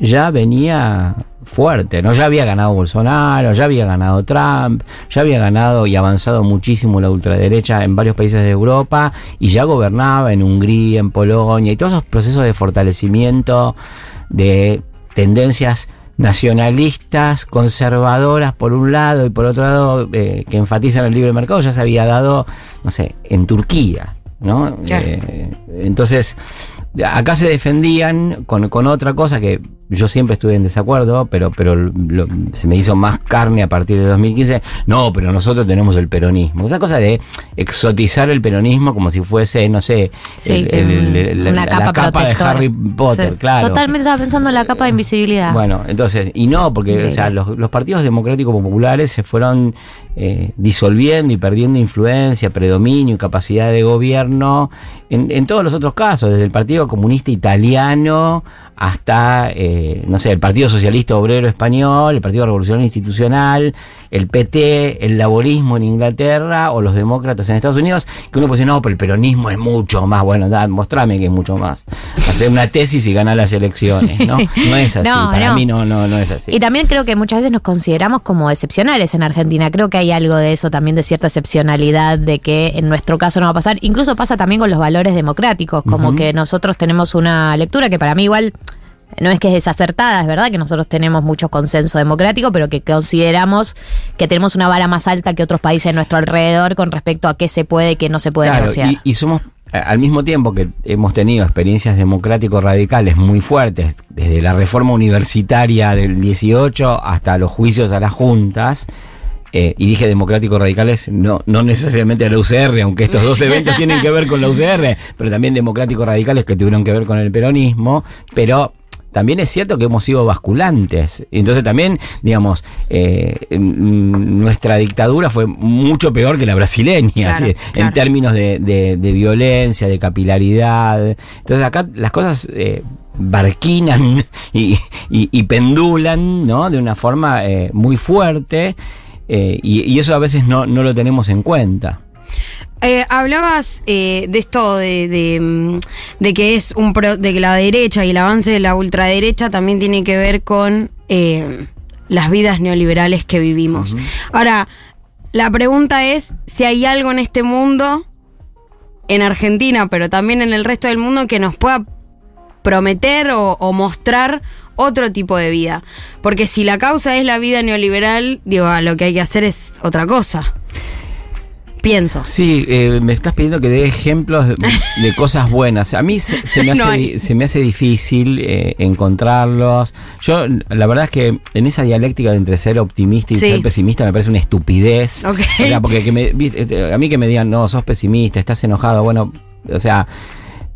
ya venía fuerte, ¿no? Ya había ganado Bolsonaro, ya había ganado Trump, ya había ganado y avanzado muchísimo la ultraderecha en varios países de Europa y ya gobernaba en Hungría, en Polonia y todos esos procesos de fortalecimiento de tendencias nacionalistas, conservadoras por un lado y por otro lado eh, que enfatizan el libre mercado ya se había dado, no sé, en Turquía, ¿no? Claro. Eh, entonces, acá se defendían con, con otra cosa que yo siempre estuve en desacuerdo, pero, pero lo- se me hizo más carne a partir de 2015. No, pero nosotros tenemos el peronismo. Una cosa de exotizar el peronismo como si fuese, no sé, Sí, el- que el- el- la, una la capa capa de. Harry Potter, Sí, claro. Totalmente estaba pensando en la capa de invisibilidad. Bueno, entonces, y no, porque Increíble. o sea, los, los partidos democráticos populares se fueron eh, disolviendo y perdiendo influencia, predominio y capacidad de gobierno en, en todos los otros casos, desde el Partido Comunista Italiano hasta, eh, no sé, el Partido Socialista Obrero Español, el Partido Revolucionario Institucional, el PT, el laborismo en Inglaterra o los demócratas en Estados Unidos, que uno puede decir, no, pero el peronismo es mucho más. Bueno, da, mostrame que es mucho más. Hacer una tesis y ganar las elecciones, ¿no? No es así. No, Para no. mí no, no, no es así. Y también creo que muchas veces nos consideramos como excepcionales en Argentina. Creo que hay algo de eso también, de cierta excepcionalidad, de que en nuestro caso no va a pasar. Incluso pasa también con los valores democráticos, como que nosotros tenemos una lectura que para mí igual no es que es desacertada, es verdad que nosotros tenemos mucho consenso democrático, pero que consideramos que tenemos una vara más alta que otros países a nuestro alrededor con respecto a qué se puede y qué no se puede Claro, negociar. y, y somos, al mismo tiempo que hemos tenido experiencias democrático-radicales muy fuertes, desde la reforma universitaria del 18 hasta los juicios a las juntas, eh, y dije democrático-radicales, no, no necesariamente a la UCR, aunque estos dos eventos tienen que ver con la UCR, pero también democrático-radicales que tuvieron que ver con el peronismo, pero también es cierto que hemos sido basculantes. Entonces también, digamos, eh, nuestra dictadura fue mucho peor que la brasileña, Claro, claro. en términos de, de- de violencia, de capilaridad. Entonces acá las cosas eh, barquinan y, y- y pendulan, ¿no? De una forma eh, muy fuerte. eh, y, y eso a veces no, no lo tenemos en cuenta. Eh, hablabas eh, de esto de, de, mm, de que es un pro- de que la derecha y el avance de la ultraderecha también tiene que ver con eh, las vidas neoliberales que vivimos. Ahora, la pregunta es si hay algo en este mundo, en Argentina, pero también en el resto del mundo, que nos pueda prometer o, o mostrar otro tipo de vida. Porque si la causa es la vida neoliberal, digo, ah, lo que hay que hacer es otra cosa. Pienso. Sí, eh, me estás pidiendo que dé ejemplos de, de cosas buenas. A mí se, se me, hace, se me hace difícil eh, encontrarlos. Yo, la verdad es que en esa dialéctica de entre ser optimista y Sí. ser pesimista me parece una estupidez. Ok. O sea, porque que me- viste, a mí que me digan, no, sos pesimista, estás enojado, bueno, o sea...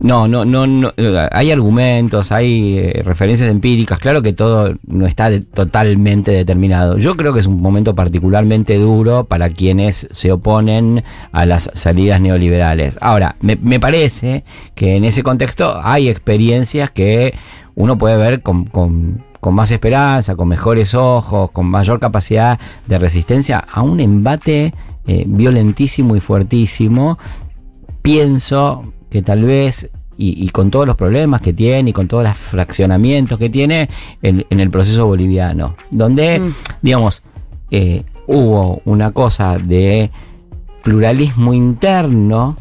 No, no, no, no, eh, hay argumentos, hay eh, referencias empíricas, claro que todo no está totalmente determinado. Yo creo que es un momento particularmente duro para quienes se oponen a las salidas neoliberales. Ahora, me, me parece que en ese contexto hay experiencias que uno puede ver con, con- con más esperanza, con mejores ojos, con mayor capacidad de resistencia a un embate eh, violentísimo y fuertísimo pienso que tal vez, y, y con todos los problemas que tiene y con todos los fraccionamientos que tiene en, en el proceso boliviano, donde, Mm. digamos, eh, hubo una cosa de pluralismo interno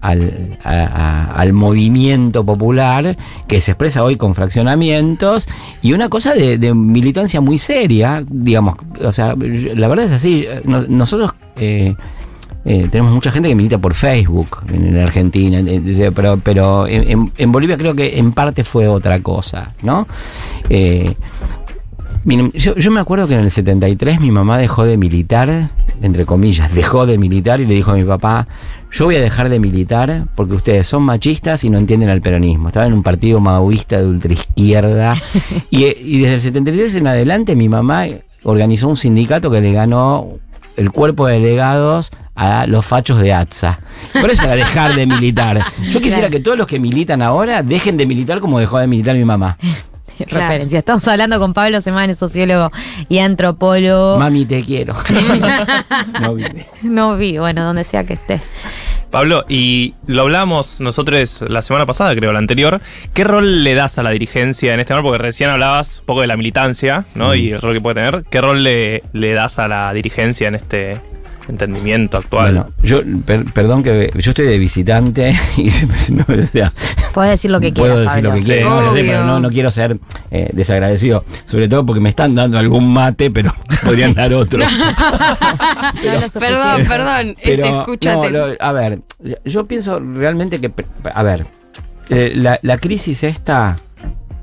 al, a- a- al movimiento popular que se expresa hoy con fraccionamientos y una cosa de, de militancia muy seria, digamos, o sea, la verdad es así, nos- nosotros... eh, eh, tenemos mucha gente que milita por Facebook en, la Argentina, eh, pero, pero en, Bolivia creo que en parte fue otra cosa, ¿no? Eh, miren, yo, yo me acuerdo que en el 73 mi mamá dejó de militar, entre comillas, dejó de militar y le dijo a mi papá, yo voy a dejar de militar porque ustedes son machistas y no entienden al peronismo. Estaba en un partido maoísta de ultraizquierda y, y desde el 73 en adelante mi mamá organizó un sindicato que le ganó el cuerpo de delegados a los fachos de ATSA. Por eso era dejar de militar. Yo quisiera Claro. que todos los que militan ahora dejen de militar como dejó de militar mi mamá. Referencia. Estamos hablando con Pablo Semanes, sociólogo y antropólogo. Mami, te quiero. no vive. No vi, bueno, donde sea que esté. Pablo, y lo hablamos nosotros la semana pasada, creo, la anterior. ¿Qué rol le das a la dirigencia en este momento? Porque recién hablabas un poco de la militancia, ¿no? Mm. Y el rol que puede tener. ¿Qué rol le, le das a la dirigencia en este entendimiento actual? Bueno, yo, per- perdón que yo estoy de visitante y no, o sea, Puedes decir lo que quieras. puedo decir Pablo. lo que no, yo sé, Obvio. pero no, no quiero ser eh, desagradecido, sobre todo porque me están dando algún mate, pero podrían dar otro. No. Perdón, perdón, este, Pero, escúchate. no, lo- a ver, yo pienso realmente que, a ver, eh, la, la crisis esta,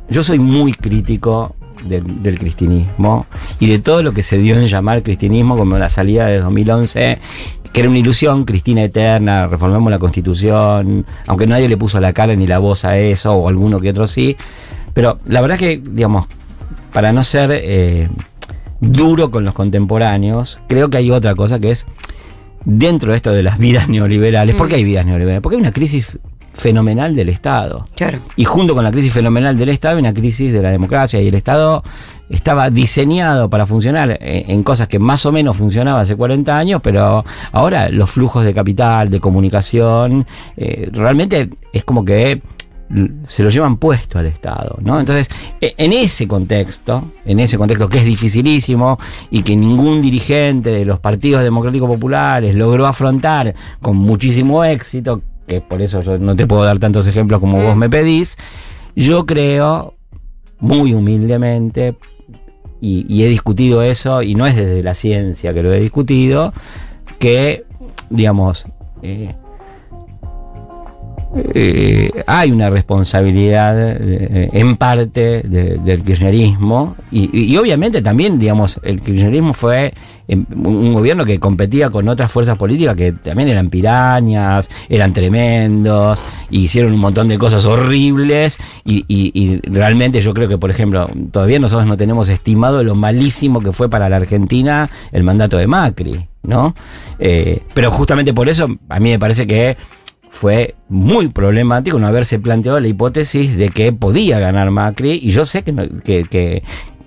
yo soy muy crítico del, del cristianismo y de todo lo que se dio en llamar cristianismo como la salida de 2011, que era una ilusión, Cristina eterna, reformamos la constitución, aunque nadie le puso la cara ni la voz a eso, o alguno que otro sí, pero la verdad que, digamos, para no ser eh, duro con los contemporáneos, creo que hay otra cosa que es dentro de esto de las vidas neoliberales. ¿Por qué hay vidas neoliberales? Porque hay una crisis fenomenal del Estado. Claro. Y junto con la crisis fenomenal del Estado una crisis de la democracia y el Estado estaba diseñado para funcionar eh, en cosas que más o menos funcionaba hace 40 años, pero ahora los flujos de capital, de comunicación, eh, realmente es como que se lo llevan puesto al Estado, ¿no? Entonces, e- en ese contexto, en ese contexto que es dificilísimo y que ningún dirigente de los partidos democráticos populares logró afrontar con muchísimo éxito, que por eso yo no te puedo dar tantos ejemplos como vos me pedís, yo creo, muy humildemente, y, he discutido eso, y no es desde la ciencia que lo he discutido, que, digamos, eh, eh, hay una responsabilidad eh, en parte de- del kirchnerismo y, obviamente también, digamos, el kirchnerismo fue em, un gobierno que competía con otras fuerzas políticas que también eran pirañas, eran tremendos, hicieron un montón de cosas horribles y realmente yo creo que, por ejemplo, todavía nosotros no tenemos estimado lo malísimo que fue para la Argentina el mandato de Macri, ¿no? Eh, pero justamente por eso a mí me parece que fue muy problemático no haberse planteado la hipótesis de que podía ganar Macri y yo sé que, que, que-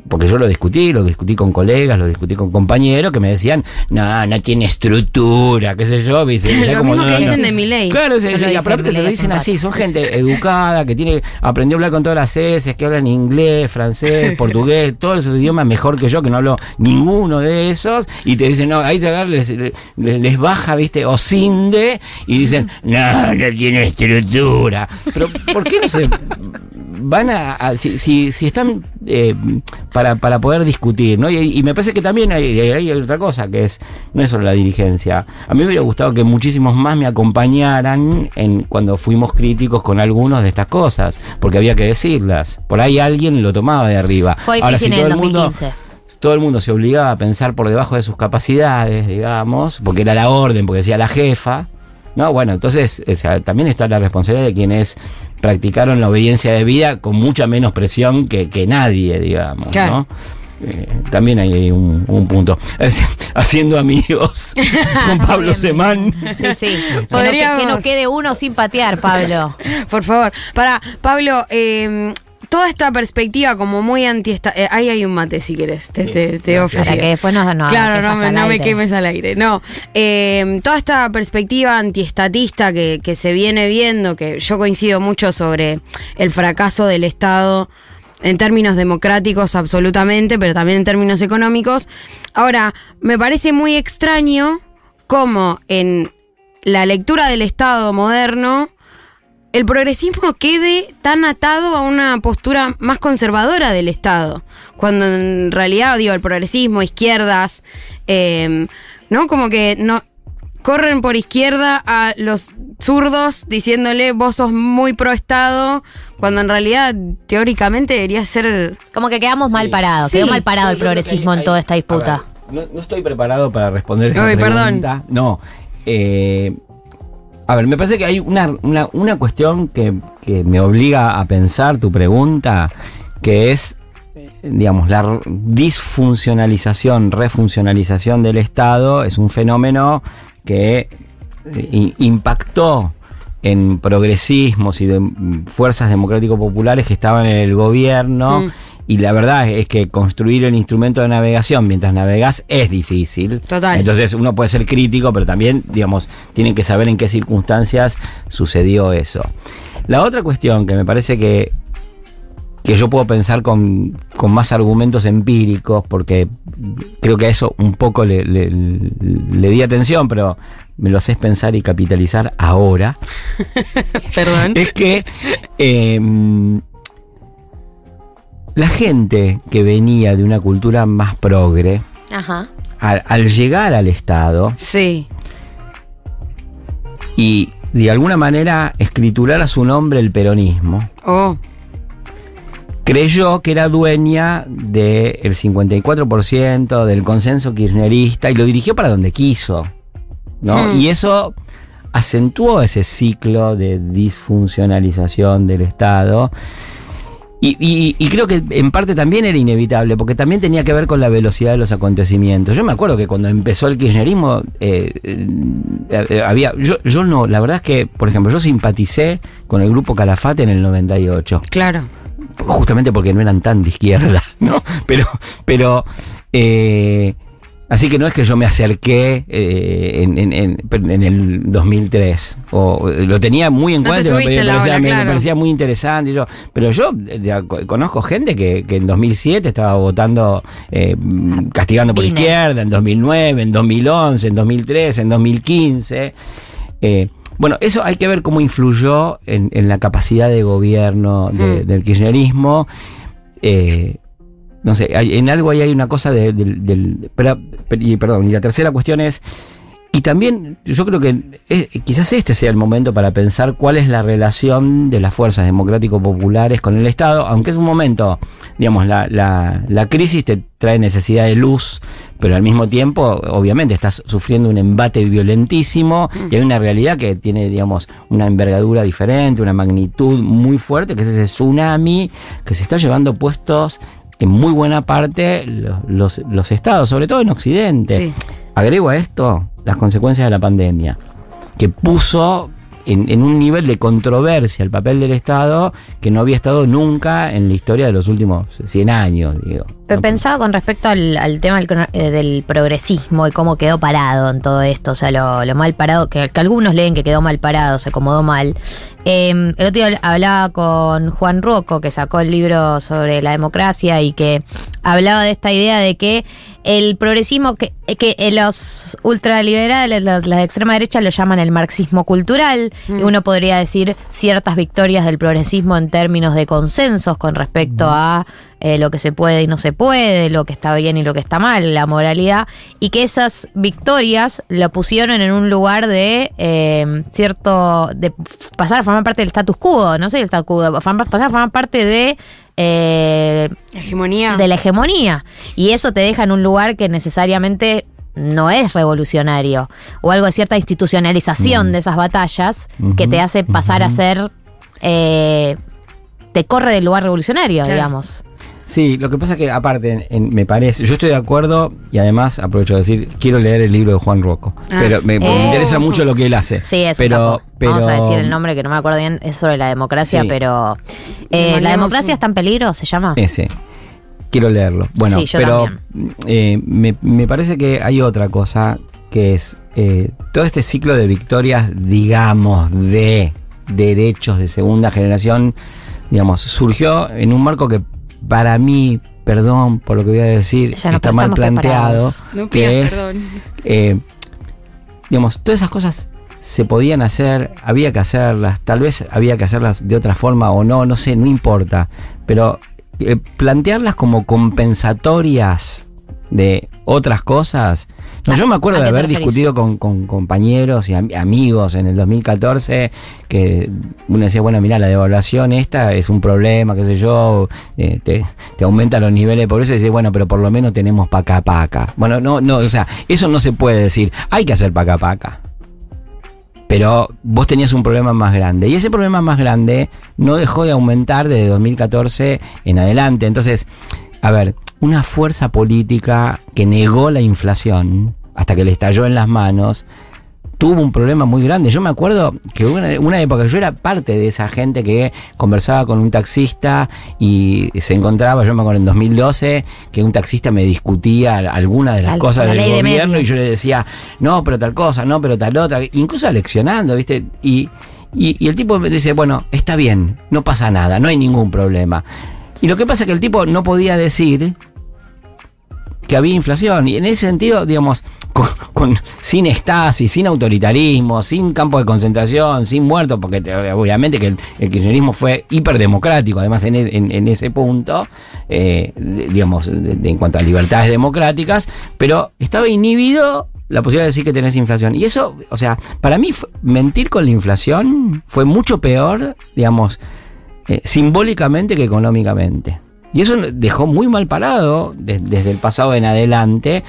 porque yo lo discutí, lo discutí con colegas, lo discutí con compañeros que me decían, no, no tiene estructura, qué sé yo, ¿viste? Lo mismo no- que no- dicen de Milei. Claro, se- Yo lo y aparte te lo dicen así, son gente educada, que tiene aprendió a hablar con todas las S, que hablan inglés, francés, portugués, todos esos idiomas mejor que yo, que no hablo ninguno de esos, y te dicen, no, ahí te agarra, les, les, les baja, viste, o cinde, y dicen, no, no tiene estructura. Pero, ¿por qué no se van a, a- si, si, si están eh, para, para poder discutir, ¿no? Y, y me parece que también hay, otra cosa, que es, no es solo la dirigencia. A mí me hubiera gustado que muchísimos más me acompañaran en cuando fuimos críticos con algunos de estas cosas, porque había que decirlas. Por ahí alguien lo tomaba de arriba. Fue Ahora, si en todo el mundo 2015. todo el mundo se obligaba a pensar por debajo de sus capacidades, digamos, porque era la orden, porque decía la jefa. No, bueno, entonces o sea, también está la responsabilidad de quienes practicaron la obediencia de vida con mucha menos presión que, que nadie, digamos, Claro. ¿no? Eh, también hay un, un punto. Es- Haciendo amigos con Pablo Semán. Sí, sí. Que no, que- Podríamos- que no quede uno sin patear, Pablo. Por favor. Para, Pablo, eh, toda esta perspectiva como muy anti ahí hay un mate si quieres, te, te, te Para que después no, no Claro, no me, no me quemes al aire. No. Eh, toda esta perspectiva antiestatista que, que se viene viendo, que yo coincido mucho sobre el fracaso del Estado en términos democráticos absolutamente, pero también en términos económicos. Ahora, me parece muy extraño cómo en la lectura del Estado moderno el progresismo quede tan atado a una postura más conservadora del Estado, cuando en realidad, digo, el progresismo, izquierdas, eh, ¿no? Como que no corren por izquierda a los zurdos diciéndole vos sos muy pro Estado, cuando en realidad teóricamente debería ser... Como que quedamos mal parados, Sí. quedó mal parado el progresismo hay- en toda esta disputa. ver, no, no estoy preparado para responder esa Ay, perdón. pregunta. No. eh, a ver, me parece que hay una, una, una cuestión que, que me obliga a pensar tu pregunta, que es, digamos, la disfuncionalización, refuncionalización del Estado es un fenómeno que eh, impactó en progresismos y de mm, fuerzas democrático-populares que estaban en el gobierno. Mm. Y la verdad es que construir el instrumento de navegación mientras navegás es difícil. Total. Entonces uno puede ser crítico, pero también, digamos, tienen que saber en qué circunstancias sucedió eso. La otra cuestión que me parece que, que yo puedo pensar con, con más argumentos empíricos, porque creo que a eso un poco le, le- le di atención, pero me lo sé pensar y capitalizar ahora Perdón. es que eh, la gente que venía de una cultura más progre, Ajá. al, al llegar al Estado Sí. y de alguna manera escriturar a su nombre el peronismo, Oh, creyó que era dueña del 54% del consenso kirchnerista y lo dirigió para donde quiso. ¿no? Hmm. Y eso acentuó ese ciclo de disfuncionalización del Estado. Y, y- y creo que en parte también era inevitable, porque también tenía que ver con la velocidad de los acontecimientos. Yo me acuerdo que cuando empezó el kirchnerismo, eh, eh, eh, había. Yo, yo no, la verdad es que, por ejemplo, yo simpaticé con el grupo Calafate en el 98 claro. justamente porque no eran tan de izquierda, ¿no? Pero, pero, eh, así que no es que yo me acerqué eh, en, en- en- en el 2003, o eh, lo tenía muy en No cuenta, me, parecía, ola, me- me claro. parecía muy interesante, y yo, pero yo conozco gente que, que en 2007 estaba votando, eh, castigando por Vine. izquierda, en 2009, en 2011, en 2013, en 2015. Eh, bueno, eso hay que ver cómo influyó en, en la capacidad de gobierno de- Hmm. del kirchnerismo. Eh, no sé, hay- en algo ahí hay una cosa de- del... y, perdón, y la tercera cuestión es... Y también yo creo que eh, quizás este sea el momento para pensar cuál es la relación de las fuerzas democrático-populares con el Estado, aunque es un momento, digamos, la, la, la crisis te trae necesidad de luz, pero al mismo tiempo, obviamente, estás sufriendo un embate violentísimo y hay una realidad que tiene, digamos, una envergadura diferente, una magnitud muy fuerte, que es ese tsunami que se está llevando puestos en muy buena parte los, los, los estados, sobre todo en Occidente. Sí. Agrego a esto las consecuencias de la pandemia, que puso en, en un nivel de controversia el papel del Estado que no había estado nunca en la historia de los últimos 100 años. Digo. Pe- ¿no? Pensaba con respecto al, al tema del, eh, del progresismo y cómo quedó parado en todo esto, o sea, lo, lo mal parado, que, que algunos leen que quedó mal parado, se acomodó mal. Eh, el otro día habl- hablaba con Juan Rocco, que sacó el libro sobre la democracia y que hablaba de esta idea de que el progresismo, que, que eh, los ultraliberales, los, la de extrema derecha lo llaman el marxismo cultural, y uno podría decir ciertas victorias del progresismo en términos de consensos con respecto a eh, lo que se puede y no se puede, lo que está bien y lo que está mal, la moralidad, y que esas victorias lo pusieron en un lugar de eh, cierto, de pasar a formar parte del status quo, no sé el status quo, pasar a formar parte de... eh, Hegemonía. de la hegemonía. Y eso te deja en un lugar que necesariamente no es revolucionario. O algo de cierta institucionalización de esas batallas que te hace pasar a ser. eh, te corre del lugar revolucionario, Claro. digamos. Sí, lo que pasa es que aparte, en- en- me parece, yo estoy de acuerdo y además aprovecho de decir, quiero leer el libro de Juan Rocco, Ah. pero me, me Oh. interesa mucho lo que él hace. Sí, eso pero, pero, Vamos a decir el nombre que no me acuerdo bien, es sobre la democracia, Sí. pero. Eh, ¿La democracia un- está en peligro? ¿Se llama? Ese. Quiero leerlo. Bueno, Sí, yo pero eh, me, me parece que hay otra cosa que es eh, todo este ciclo de victorias, digamos, de derechos de segunda generación, digamos, surgió en un marco que para mí, perdón por lo que voy a decir, no está mal planteado. No que pidas es, perdón. eh, digamos, todas esas cosas se podían hacer, había que hacerlas, tal vez había que hacerlas de otra forma o no, no sé, no importa, pero eh, plantearlas como compensatorias de otras cosas. No, yo me acuerdo ¿a de haber discutido con, con compañeros y am- amigos en el 2014 que uno decía, bueno, mira, la devaluación esta es un problema, qué sé yo, eh, te, te aumenta los niveles de pobreza y dice, bueno, pero por lo menos tenemos paca paca. Bueno, no, no, o sea, eso no se puede decir, hay que hacer paca paca. Pero vos tenías un problema más grande. Y ese problema más grande no dejó de aumentar desde 2014 en adelante. Entonces, a ver, una fuerza política que negó la inflación hasta que le estalló en las manos, tuvo un problema muy grande. Yo me acuerdo que una, una época, yo era parte de esa gente que conversaba con un taxista y se encontraba, yo me acuerdo en 2012, que un taxista me discutía alguna de las La- cosas la del de gobierno y yo le decía, no, pero tal cosa, no, pero tal otra, incluso leccionando, ¿viste? Y, y, y el tipo me dice, bueno, está bien, no pasa nada, no hay ningún problema. Y lo que pasa es que el tipo no podía decir que había inflación. Y en ese sentido, digamos, con, con- sin estasis, sin autoritarismo, sin campo de concentración, sin muertos, porque te- obviamente que el, el kirchnerismo fue hiperdemocrático, además en, e- ese punto, eh, digamos, en cuanto a libertades democráticas, pero estaba inhibido la posibilidad de decir que tenés inflación. Y eso, o sea, para mí mentir con la inflación fue mucho peor, digamos, eh, simbólicamente que económicamente. Y eso dejó muy mal parado de- desde el pasado en adelante.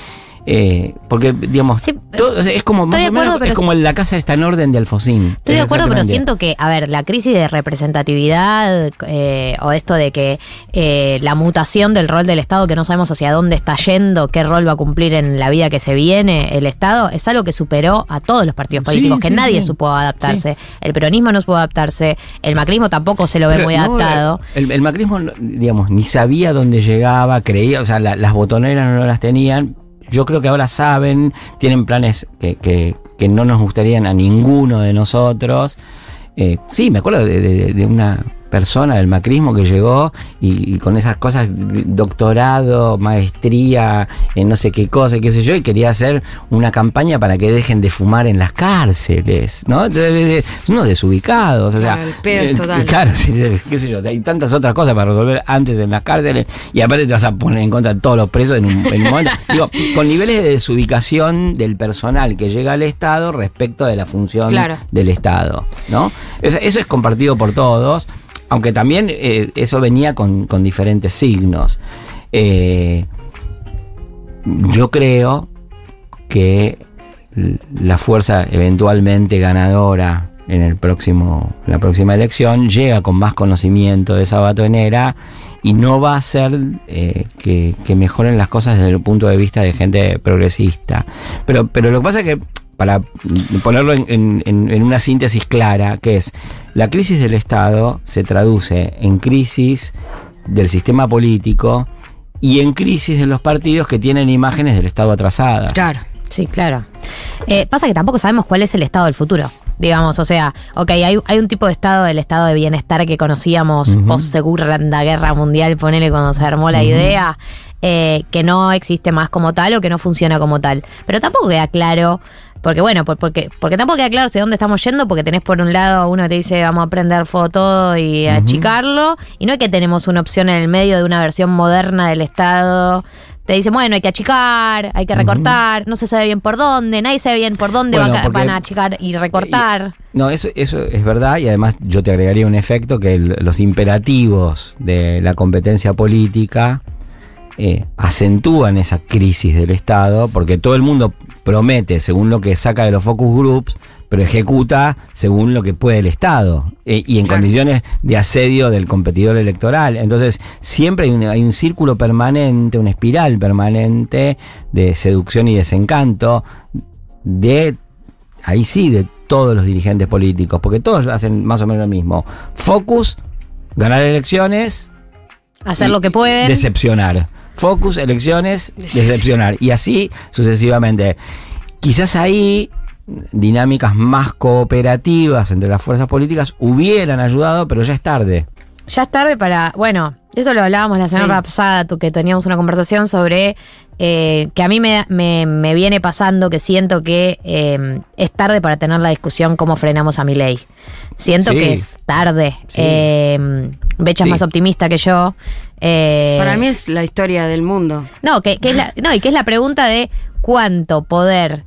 Eh, porque, digamos, todo- o sea, es como, más o menos, es como la casa está en orden de Alfonsín. Estoy de acuerdo, pero siento que, a ver, la crisis de representatividad eh, o esto de que eh, la mutación del rol del Estado, que no sabemos hacia dónde está yendo, qué rol va a cumplir en la vida que se viene el Estado, es algo que superó a todos los partidos Sí, políticos, que sí, nadie supo adaptarse. El peronismo no supo adaptarse, el macrismo tampoco se lo ve Pero muy no, adaptado. El, el macrismo, digamos, ni sabía dónde llegaba, creía, o sea, la- las botoneras no las tenían. Yo creo que ahora saben, tienen planes que, que- que no nos gustarían a ninguno de nosotros. Eh, sí, me acuerdo de, de- de una persona del macrismo que llegó y, y con esas cosas, doctorado, maestría, en no sé qué cosa, qué sé yo, y quería hacer una campaña para que dejen de fumar en las cárceles, ¿no? Son unos desubicados, o sea. Claro, el pedo es eh, total. Claro, qué sé yo, hay tantas otras cosas para resolver antes en las cárceles y aparte te vas a poner en contra de todos los presos en un, en un momento. Digo, con niveles de desubicación del personal que llega al Estado respecto de la función Claro. del Estado, ¿no? Eso es compartido por todos, aunque también eh, eso venía con, con diferentes signos. Eh, yo creo que la fuerza eventualmente ganadora en el próximo, la próxima elección llega con más conocimiento de esa batonera y no va a ser eh, que, que mejoren las cosas desde el punto de vista de gente progresista. Pero, pero lo que pasa es que, para ponerlo en, en- en- en una síntesis clara, que es la crisis del Estado se traduce en crisis del sistema político y en crisis de los partidos que tienen imágenes del Estado atrasadas. Claro. Sí, claro. Eh, pasa que tampoco sabemos cuál es el estado del futuro. Digamos, o sea, ok, hay, hay un tipo de estado del estado de bienestar que conocíamos Ujú. post Segunda Guerra Mundial, ponele cuando se armó la idea, eh, que no existe más como tal o que no funciona como tal. Pero tampoco queda claro, porque bueno, por- porque, porque tampoco queda claro hacia dónde estamos yendo, porque tenés por un lado uno que te dice vamos a prender fuego todo y achicarlo, y no es que tenemos una opción en el medio de una versión moderna del estado. Te dice, bueno, hay que achicar, hay que recortar, no se sabe bien por dónde, nadie sabe bien por dónde Bueno, a- van a achicar y recortar. No, eso, eso es verdad y además yo te agregaría un efecto que el- los imperativos de la competencia política eh, acentúan esa crisis del Estado porque todo el mundo promete según lo que saca de los focus groups, pero ejecuta según lo que puede el Estado eh, y en condiciones de asedio del competidor electoral. Entonces siempre hay un, hay un círculo permanente, una espiral permanente de seducción y desencanto de ahí sí, de todos los dirigentes políticos, porque todos hacen más o menos lo mismo. Focus, ganar elecciones, Hacer lo que pueden. decepcionar. Focus, elecciones, decepcionar. Y así sucesivamente. Quizás ahí dinámicas más cooperativas entre las fuerzas políticas hubieran ayudado, pero ya es tarde. Ya es tarde para. Bueno, eso lo hablábamos la semana pasada, tú, que teníamos una conversación sobre eh, que a mí me, me- me viene pasando que siento que eh, es tarde para tener la discusión cómo frenamos a mi ley. Siento Sí. que es tarde. Sí. Eh, Becha es más optimista que yo. Eh, Para mí es la historia del mundo. No, que, que es la, no, y que es la pregunta de cuánto poder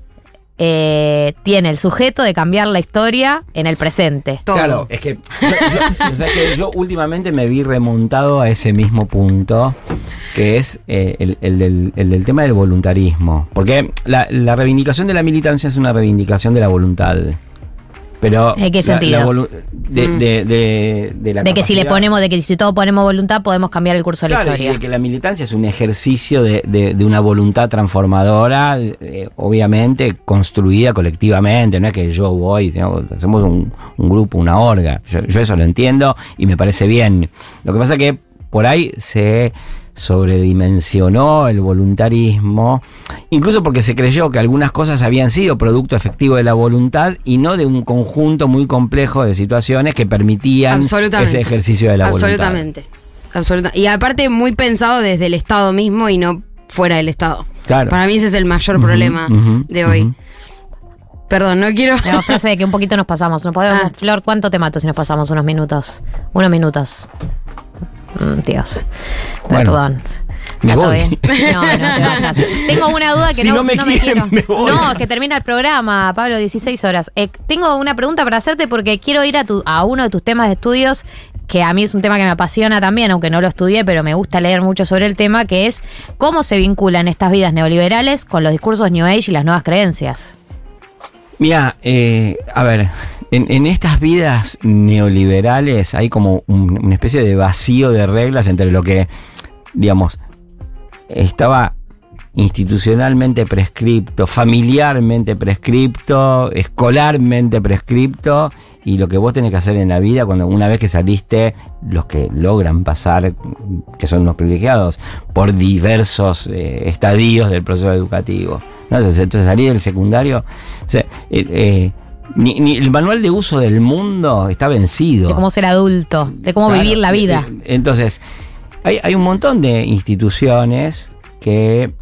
eh, tiene el sujeto de cambiar la historia en el presente. Claro, es que yo, yo- o sea, que yo últimamente me vi remontado a ese mismo punto, que es eh, el, el del, el del tema del voluntarismo. Porque la, la reivindicación de la militancia es una reivindicación de la voluntad. Pero ¿En qué sentido? la de, de- de- de la de que si le ponemos, de que si todos ponemos voluntad, podemos cambiar el curso de la Claro, y historia. de que la militancia es un ejercicio de, de- de una voluntad transformadora, eh, obviamente construida colectivamente, no es que yo voy, sino que hacemos un, un grupo, una orga. Yo, yo eso lo entiendo y me parece bien. Lo que pasa es que por ahí se sobredimensionó el voluntarismo, incluso porque se creyó que algunas cosas habían sido producto efectivo de la voluntad y no de un conjunto muy complejo de situaciones que permitían Absolutamente. ese ejercicio de la voluntad. Absolutamente. Absoluta. Y aparte, muy pensado desde el Estado mismo y no fuera del Estado. Claro. Para mí ese es el mayor problema de hoy. Perdón, no quiero. La frase de que un poquito nos pasamos. ¿No podemos, Ah. Flor, ¿cuánto te mato si nos pasamos unos minutos? Unos minutos. Mm, Dios. Bueno, Perdón. me voy. bien. No, no te vayas. Tengo una duda que Si no, no me no quieren, me voy. No, que termina el programa, Pablo, 16 horas. Eh, tengo una pregunta para hacerte porque quiero ir a, tu, a uno de tus temas de estudios que a mí es un tema que me apasiona también, aunque no lo estudié, pero me gusta leer mucho sobre el tema, que es cómo se vinculan estas vidas neoliberales con los discursos New Age y las nuevas creencias. Mira, eh, a ver, en, estas vidas neoliberales hay como un- una especie de vacío de reglas entre lo que, digamos, estaba institucionalmente prescripto, familiarmente prescripto, escolarmente prescripto, y lo que vos tenés que hacer en la vida cuando una vez que saliste, los que logran pasar, que son unos privilegiados, por diversos eh, estadios del proceso educativo. Entonces, salir del secundario, o eh, eh, ni, ni el manual de uso del mundo está vencido. De cómo ser adulto, de cómo Claro, vivir la vida. eh, Entonces, hay, hay un montón de instituciones que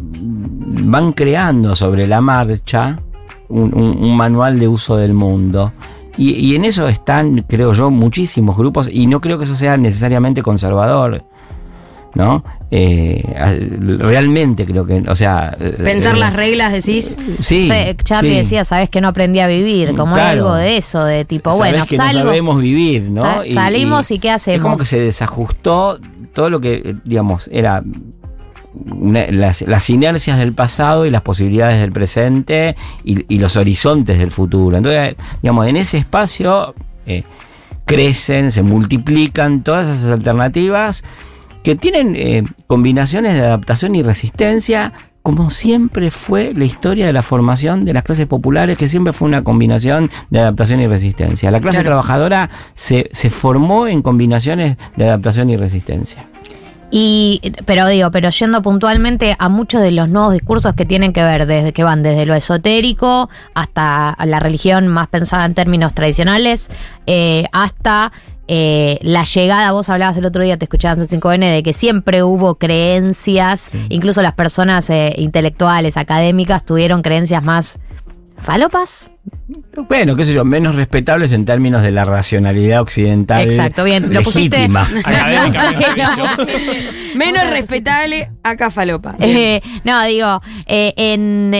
van creando sobre la marcha un, un- un manual de uso del mundo. Y, y en eso están, creo yo, muchísimos grupos, y no creo que eso sea necesariamente conservador. ¿No? Eh, al- realmente creo que, o sea. Pensar eh, las reglas, decís. Sí. Charlie sí. decía, sabes que no aprendí a vivir, como Claro. algo de eso, de tipo, Sabés bueno, que no sabemos vivir, ¿no? Sa- salimos y ¿qué Es como hacemos? que se desajustó todo lo que, eh, digamos, era una- las, las inercias del pasado y las posibilidades del presente y, y los horizontes del futuro. Entonces, digamos, en ese espacio eh, crecen, se multiplican todas esas alternativas que tienen eh, combinaciones de adaptación y resistencia, como siempre fue la historia de la formación de las clases populares, que siempre fue una combinación de adaptación y resistencia. La clase Claro. trabajadora se, se formó en combinaciones de adaptación y resistencia. Y, pero digo, pero yendo puntualmente a muchos de los nuevos discursos que tienen que ver desde que van desde lo esotérico hasta la religión más pensada en términos tradicionales, eh, hasta eh, la llegada, vos hablabas el otro día, te escuchabas en 5N, de que siempre hubo creencias, incluso las personas eh, intelectuales, académicas, tuvieron creencias más falopas. Bueno, qué sé yo, menos respetables en términos de la racionalidad occidental. Exacto, bien, lo pusiste- legítima. Menos respetable acá falopa. Eh, no, digo, eh, en.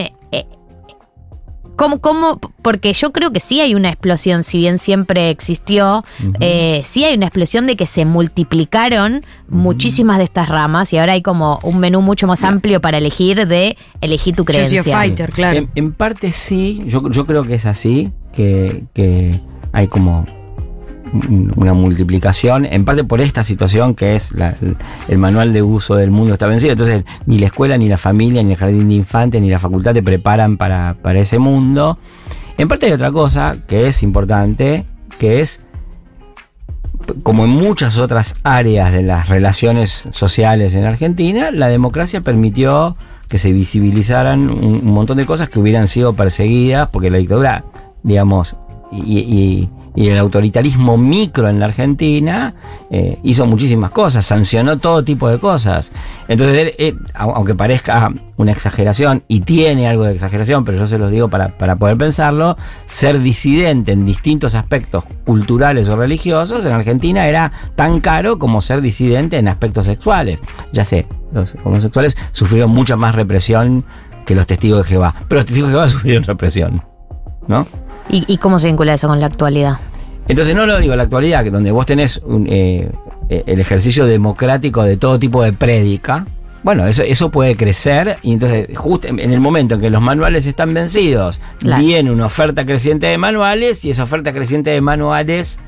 ¿Cómo, cómo? Porque yo creo que sí hay una explosión, si bien siempre existió, eh, sí hay una explosión de que se multiplicaron muchísimas de estas ramas y ahora hay como un menú mucho más amplio para elegir de elegir tu creencia. En, en parte sí, yo, yo creo que es así, que, que hay como una multiplicación, en parte por esta situación que es el, manual de uso del mundo está vencido, entonces ni la escuela, ni la familia, ni el jardín de infantes, ni la facultad te preparan para, para ese mundo. En parte hay otra cosa que es importante, que es como en muchas otras áreas de las relaciones sociales en Argentina, la democracia permitió que se visibilizaran un, montón de cosas que hubieran sido perseguidas, porque la dictadura, digamos, y- y el autoritarismo micro en la Argentina eh, hizo muchísimas cosas, sancionó todo tipo de cosas. Entonces, eh, au- aunque parezca una exageración, y tiene algo de exageración, pero yo se los digo para, para poder pensarlo, ser disidente en distintos aspectos culturales o religiosos en Argentina era tan caro como ser disidente en aspectos sexuales. Ya sé, los homosexuales sufrieron mucha más represión que los testigos de Jehová, pero los testigos de Jehová sufrieron represión, ¿no? ¿Y, y cómo se vincula eso con la actualidad? Entonces no lo digo la actualidad, que donde vos tenés un, eh, eh, el ejercicio democrático de todo tipo de prédica, bueno, eso, eso puede crecer y entonces justo en en el momento en que los manuales están vencidos, Claro. viene una oferta creciente de manuales y esa oferta creciente de manuales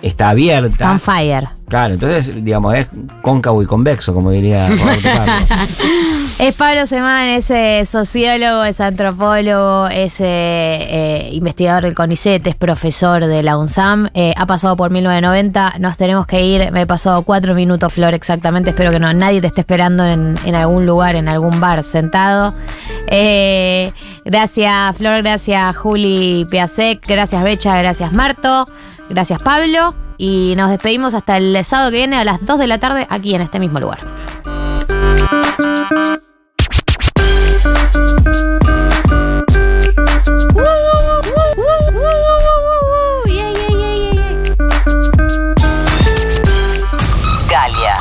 está abierta. On fire. Claro, entonces, digamos, es cóncavo y convexo, como diría Roberto Carlos. Es Pablo Semán, es sociólogo, es antropólogo, es eh, eh, investigador del CONICET, es profesor de la UNSAM, eh, ha pasado por 1990, nos tenemos que ir, me he pasado cuatro minutos, Flor, exactamente, espero que no, nadie te esté esperando en, algún lugar, en algún bar, sentado. Gracias, Flor, gracias, Juli Piasek, gracias, Becha, gracias, Marto, gracias, Pablo, y nos despedimos hasta el sábado que viene a las 2 de la tarde aquí en este mismo lugar.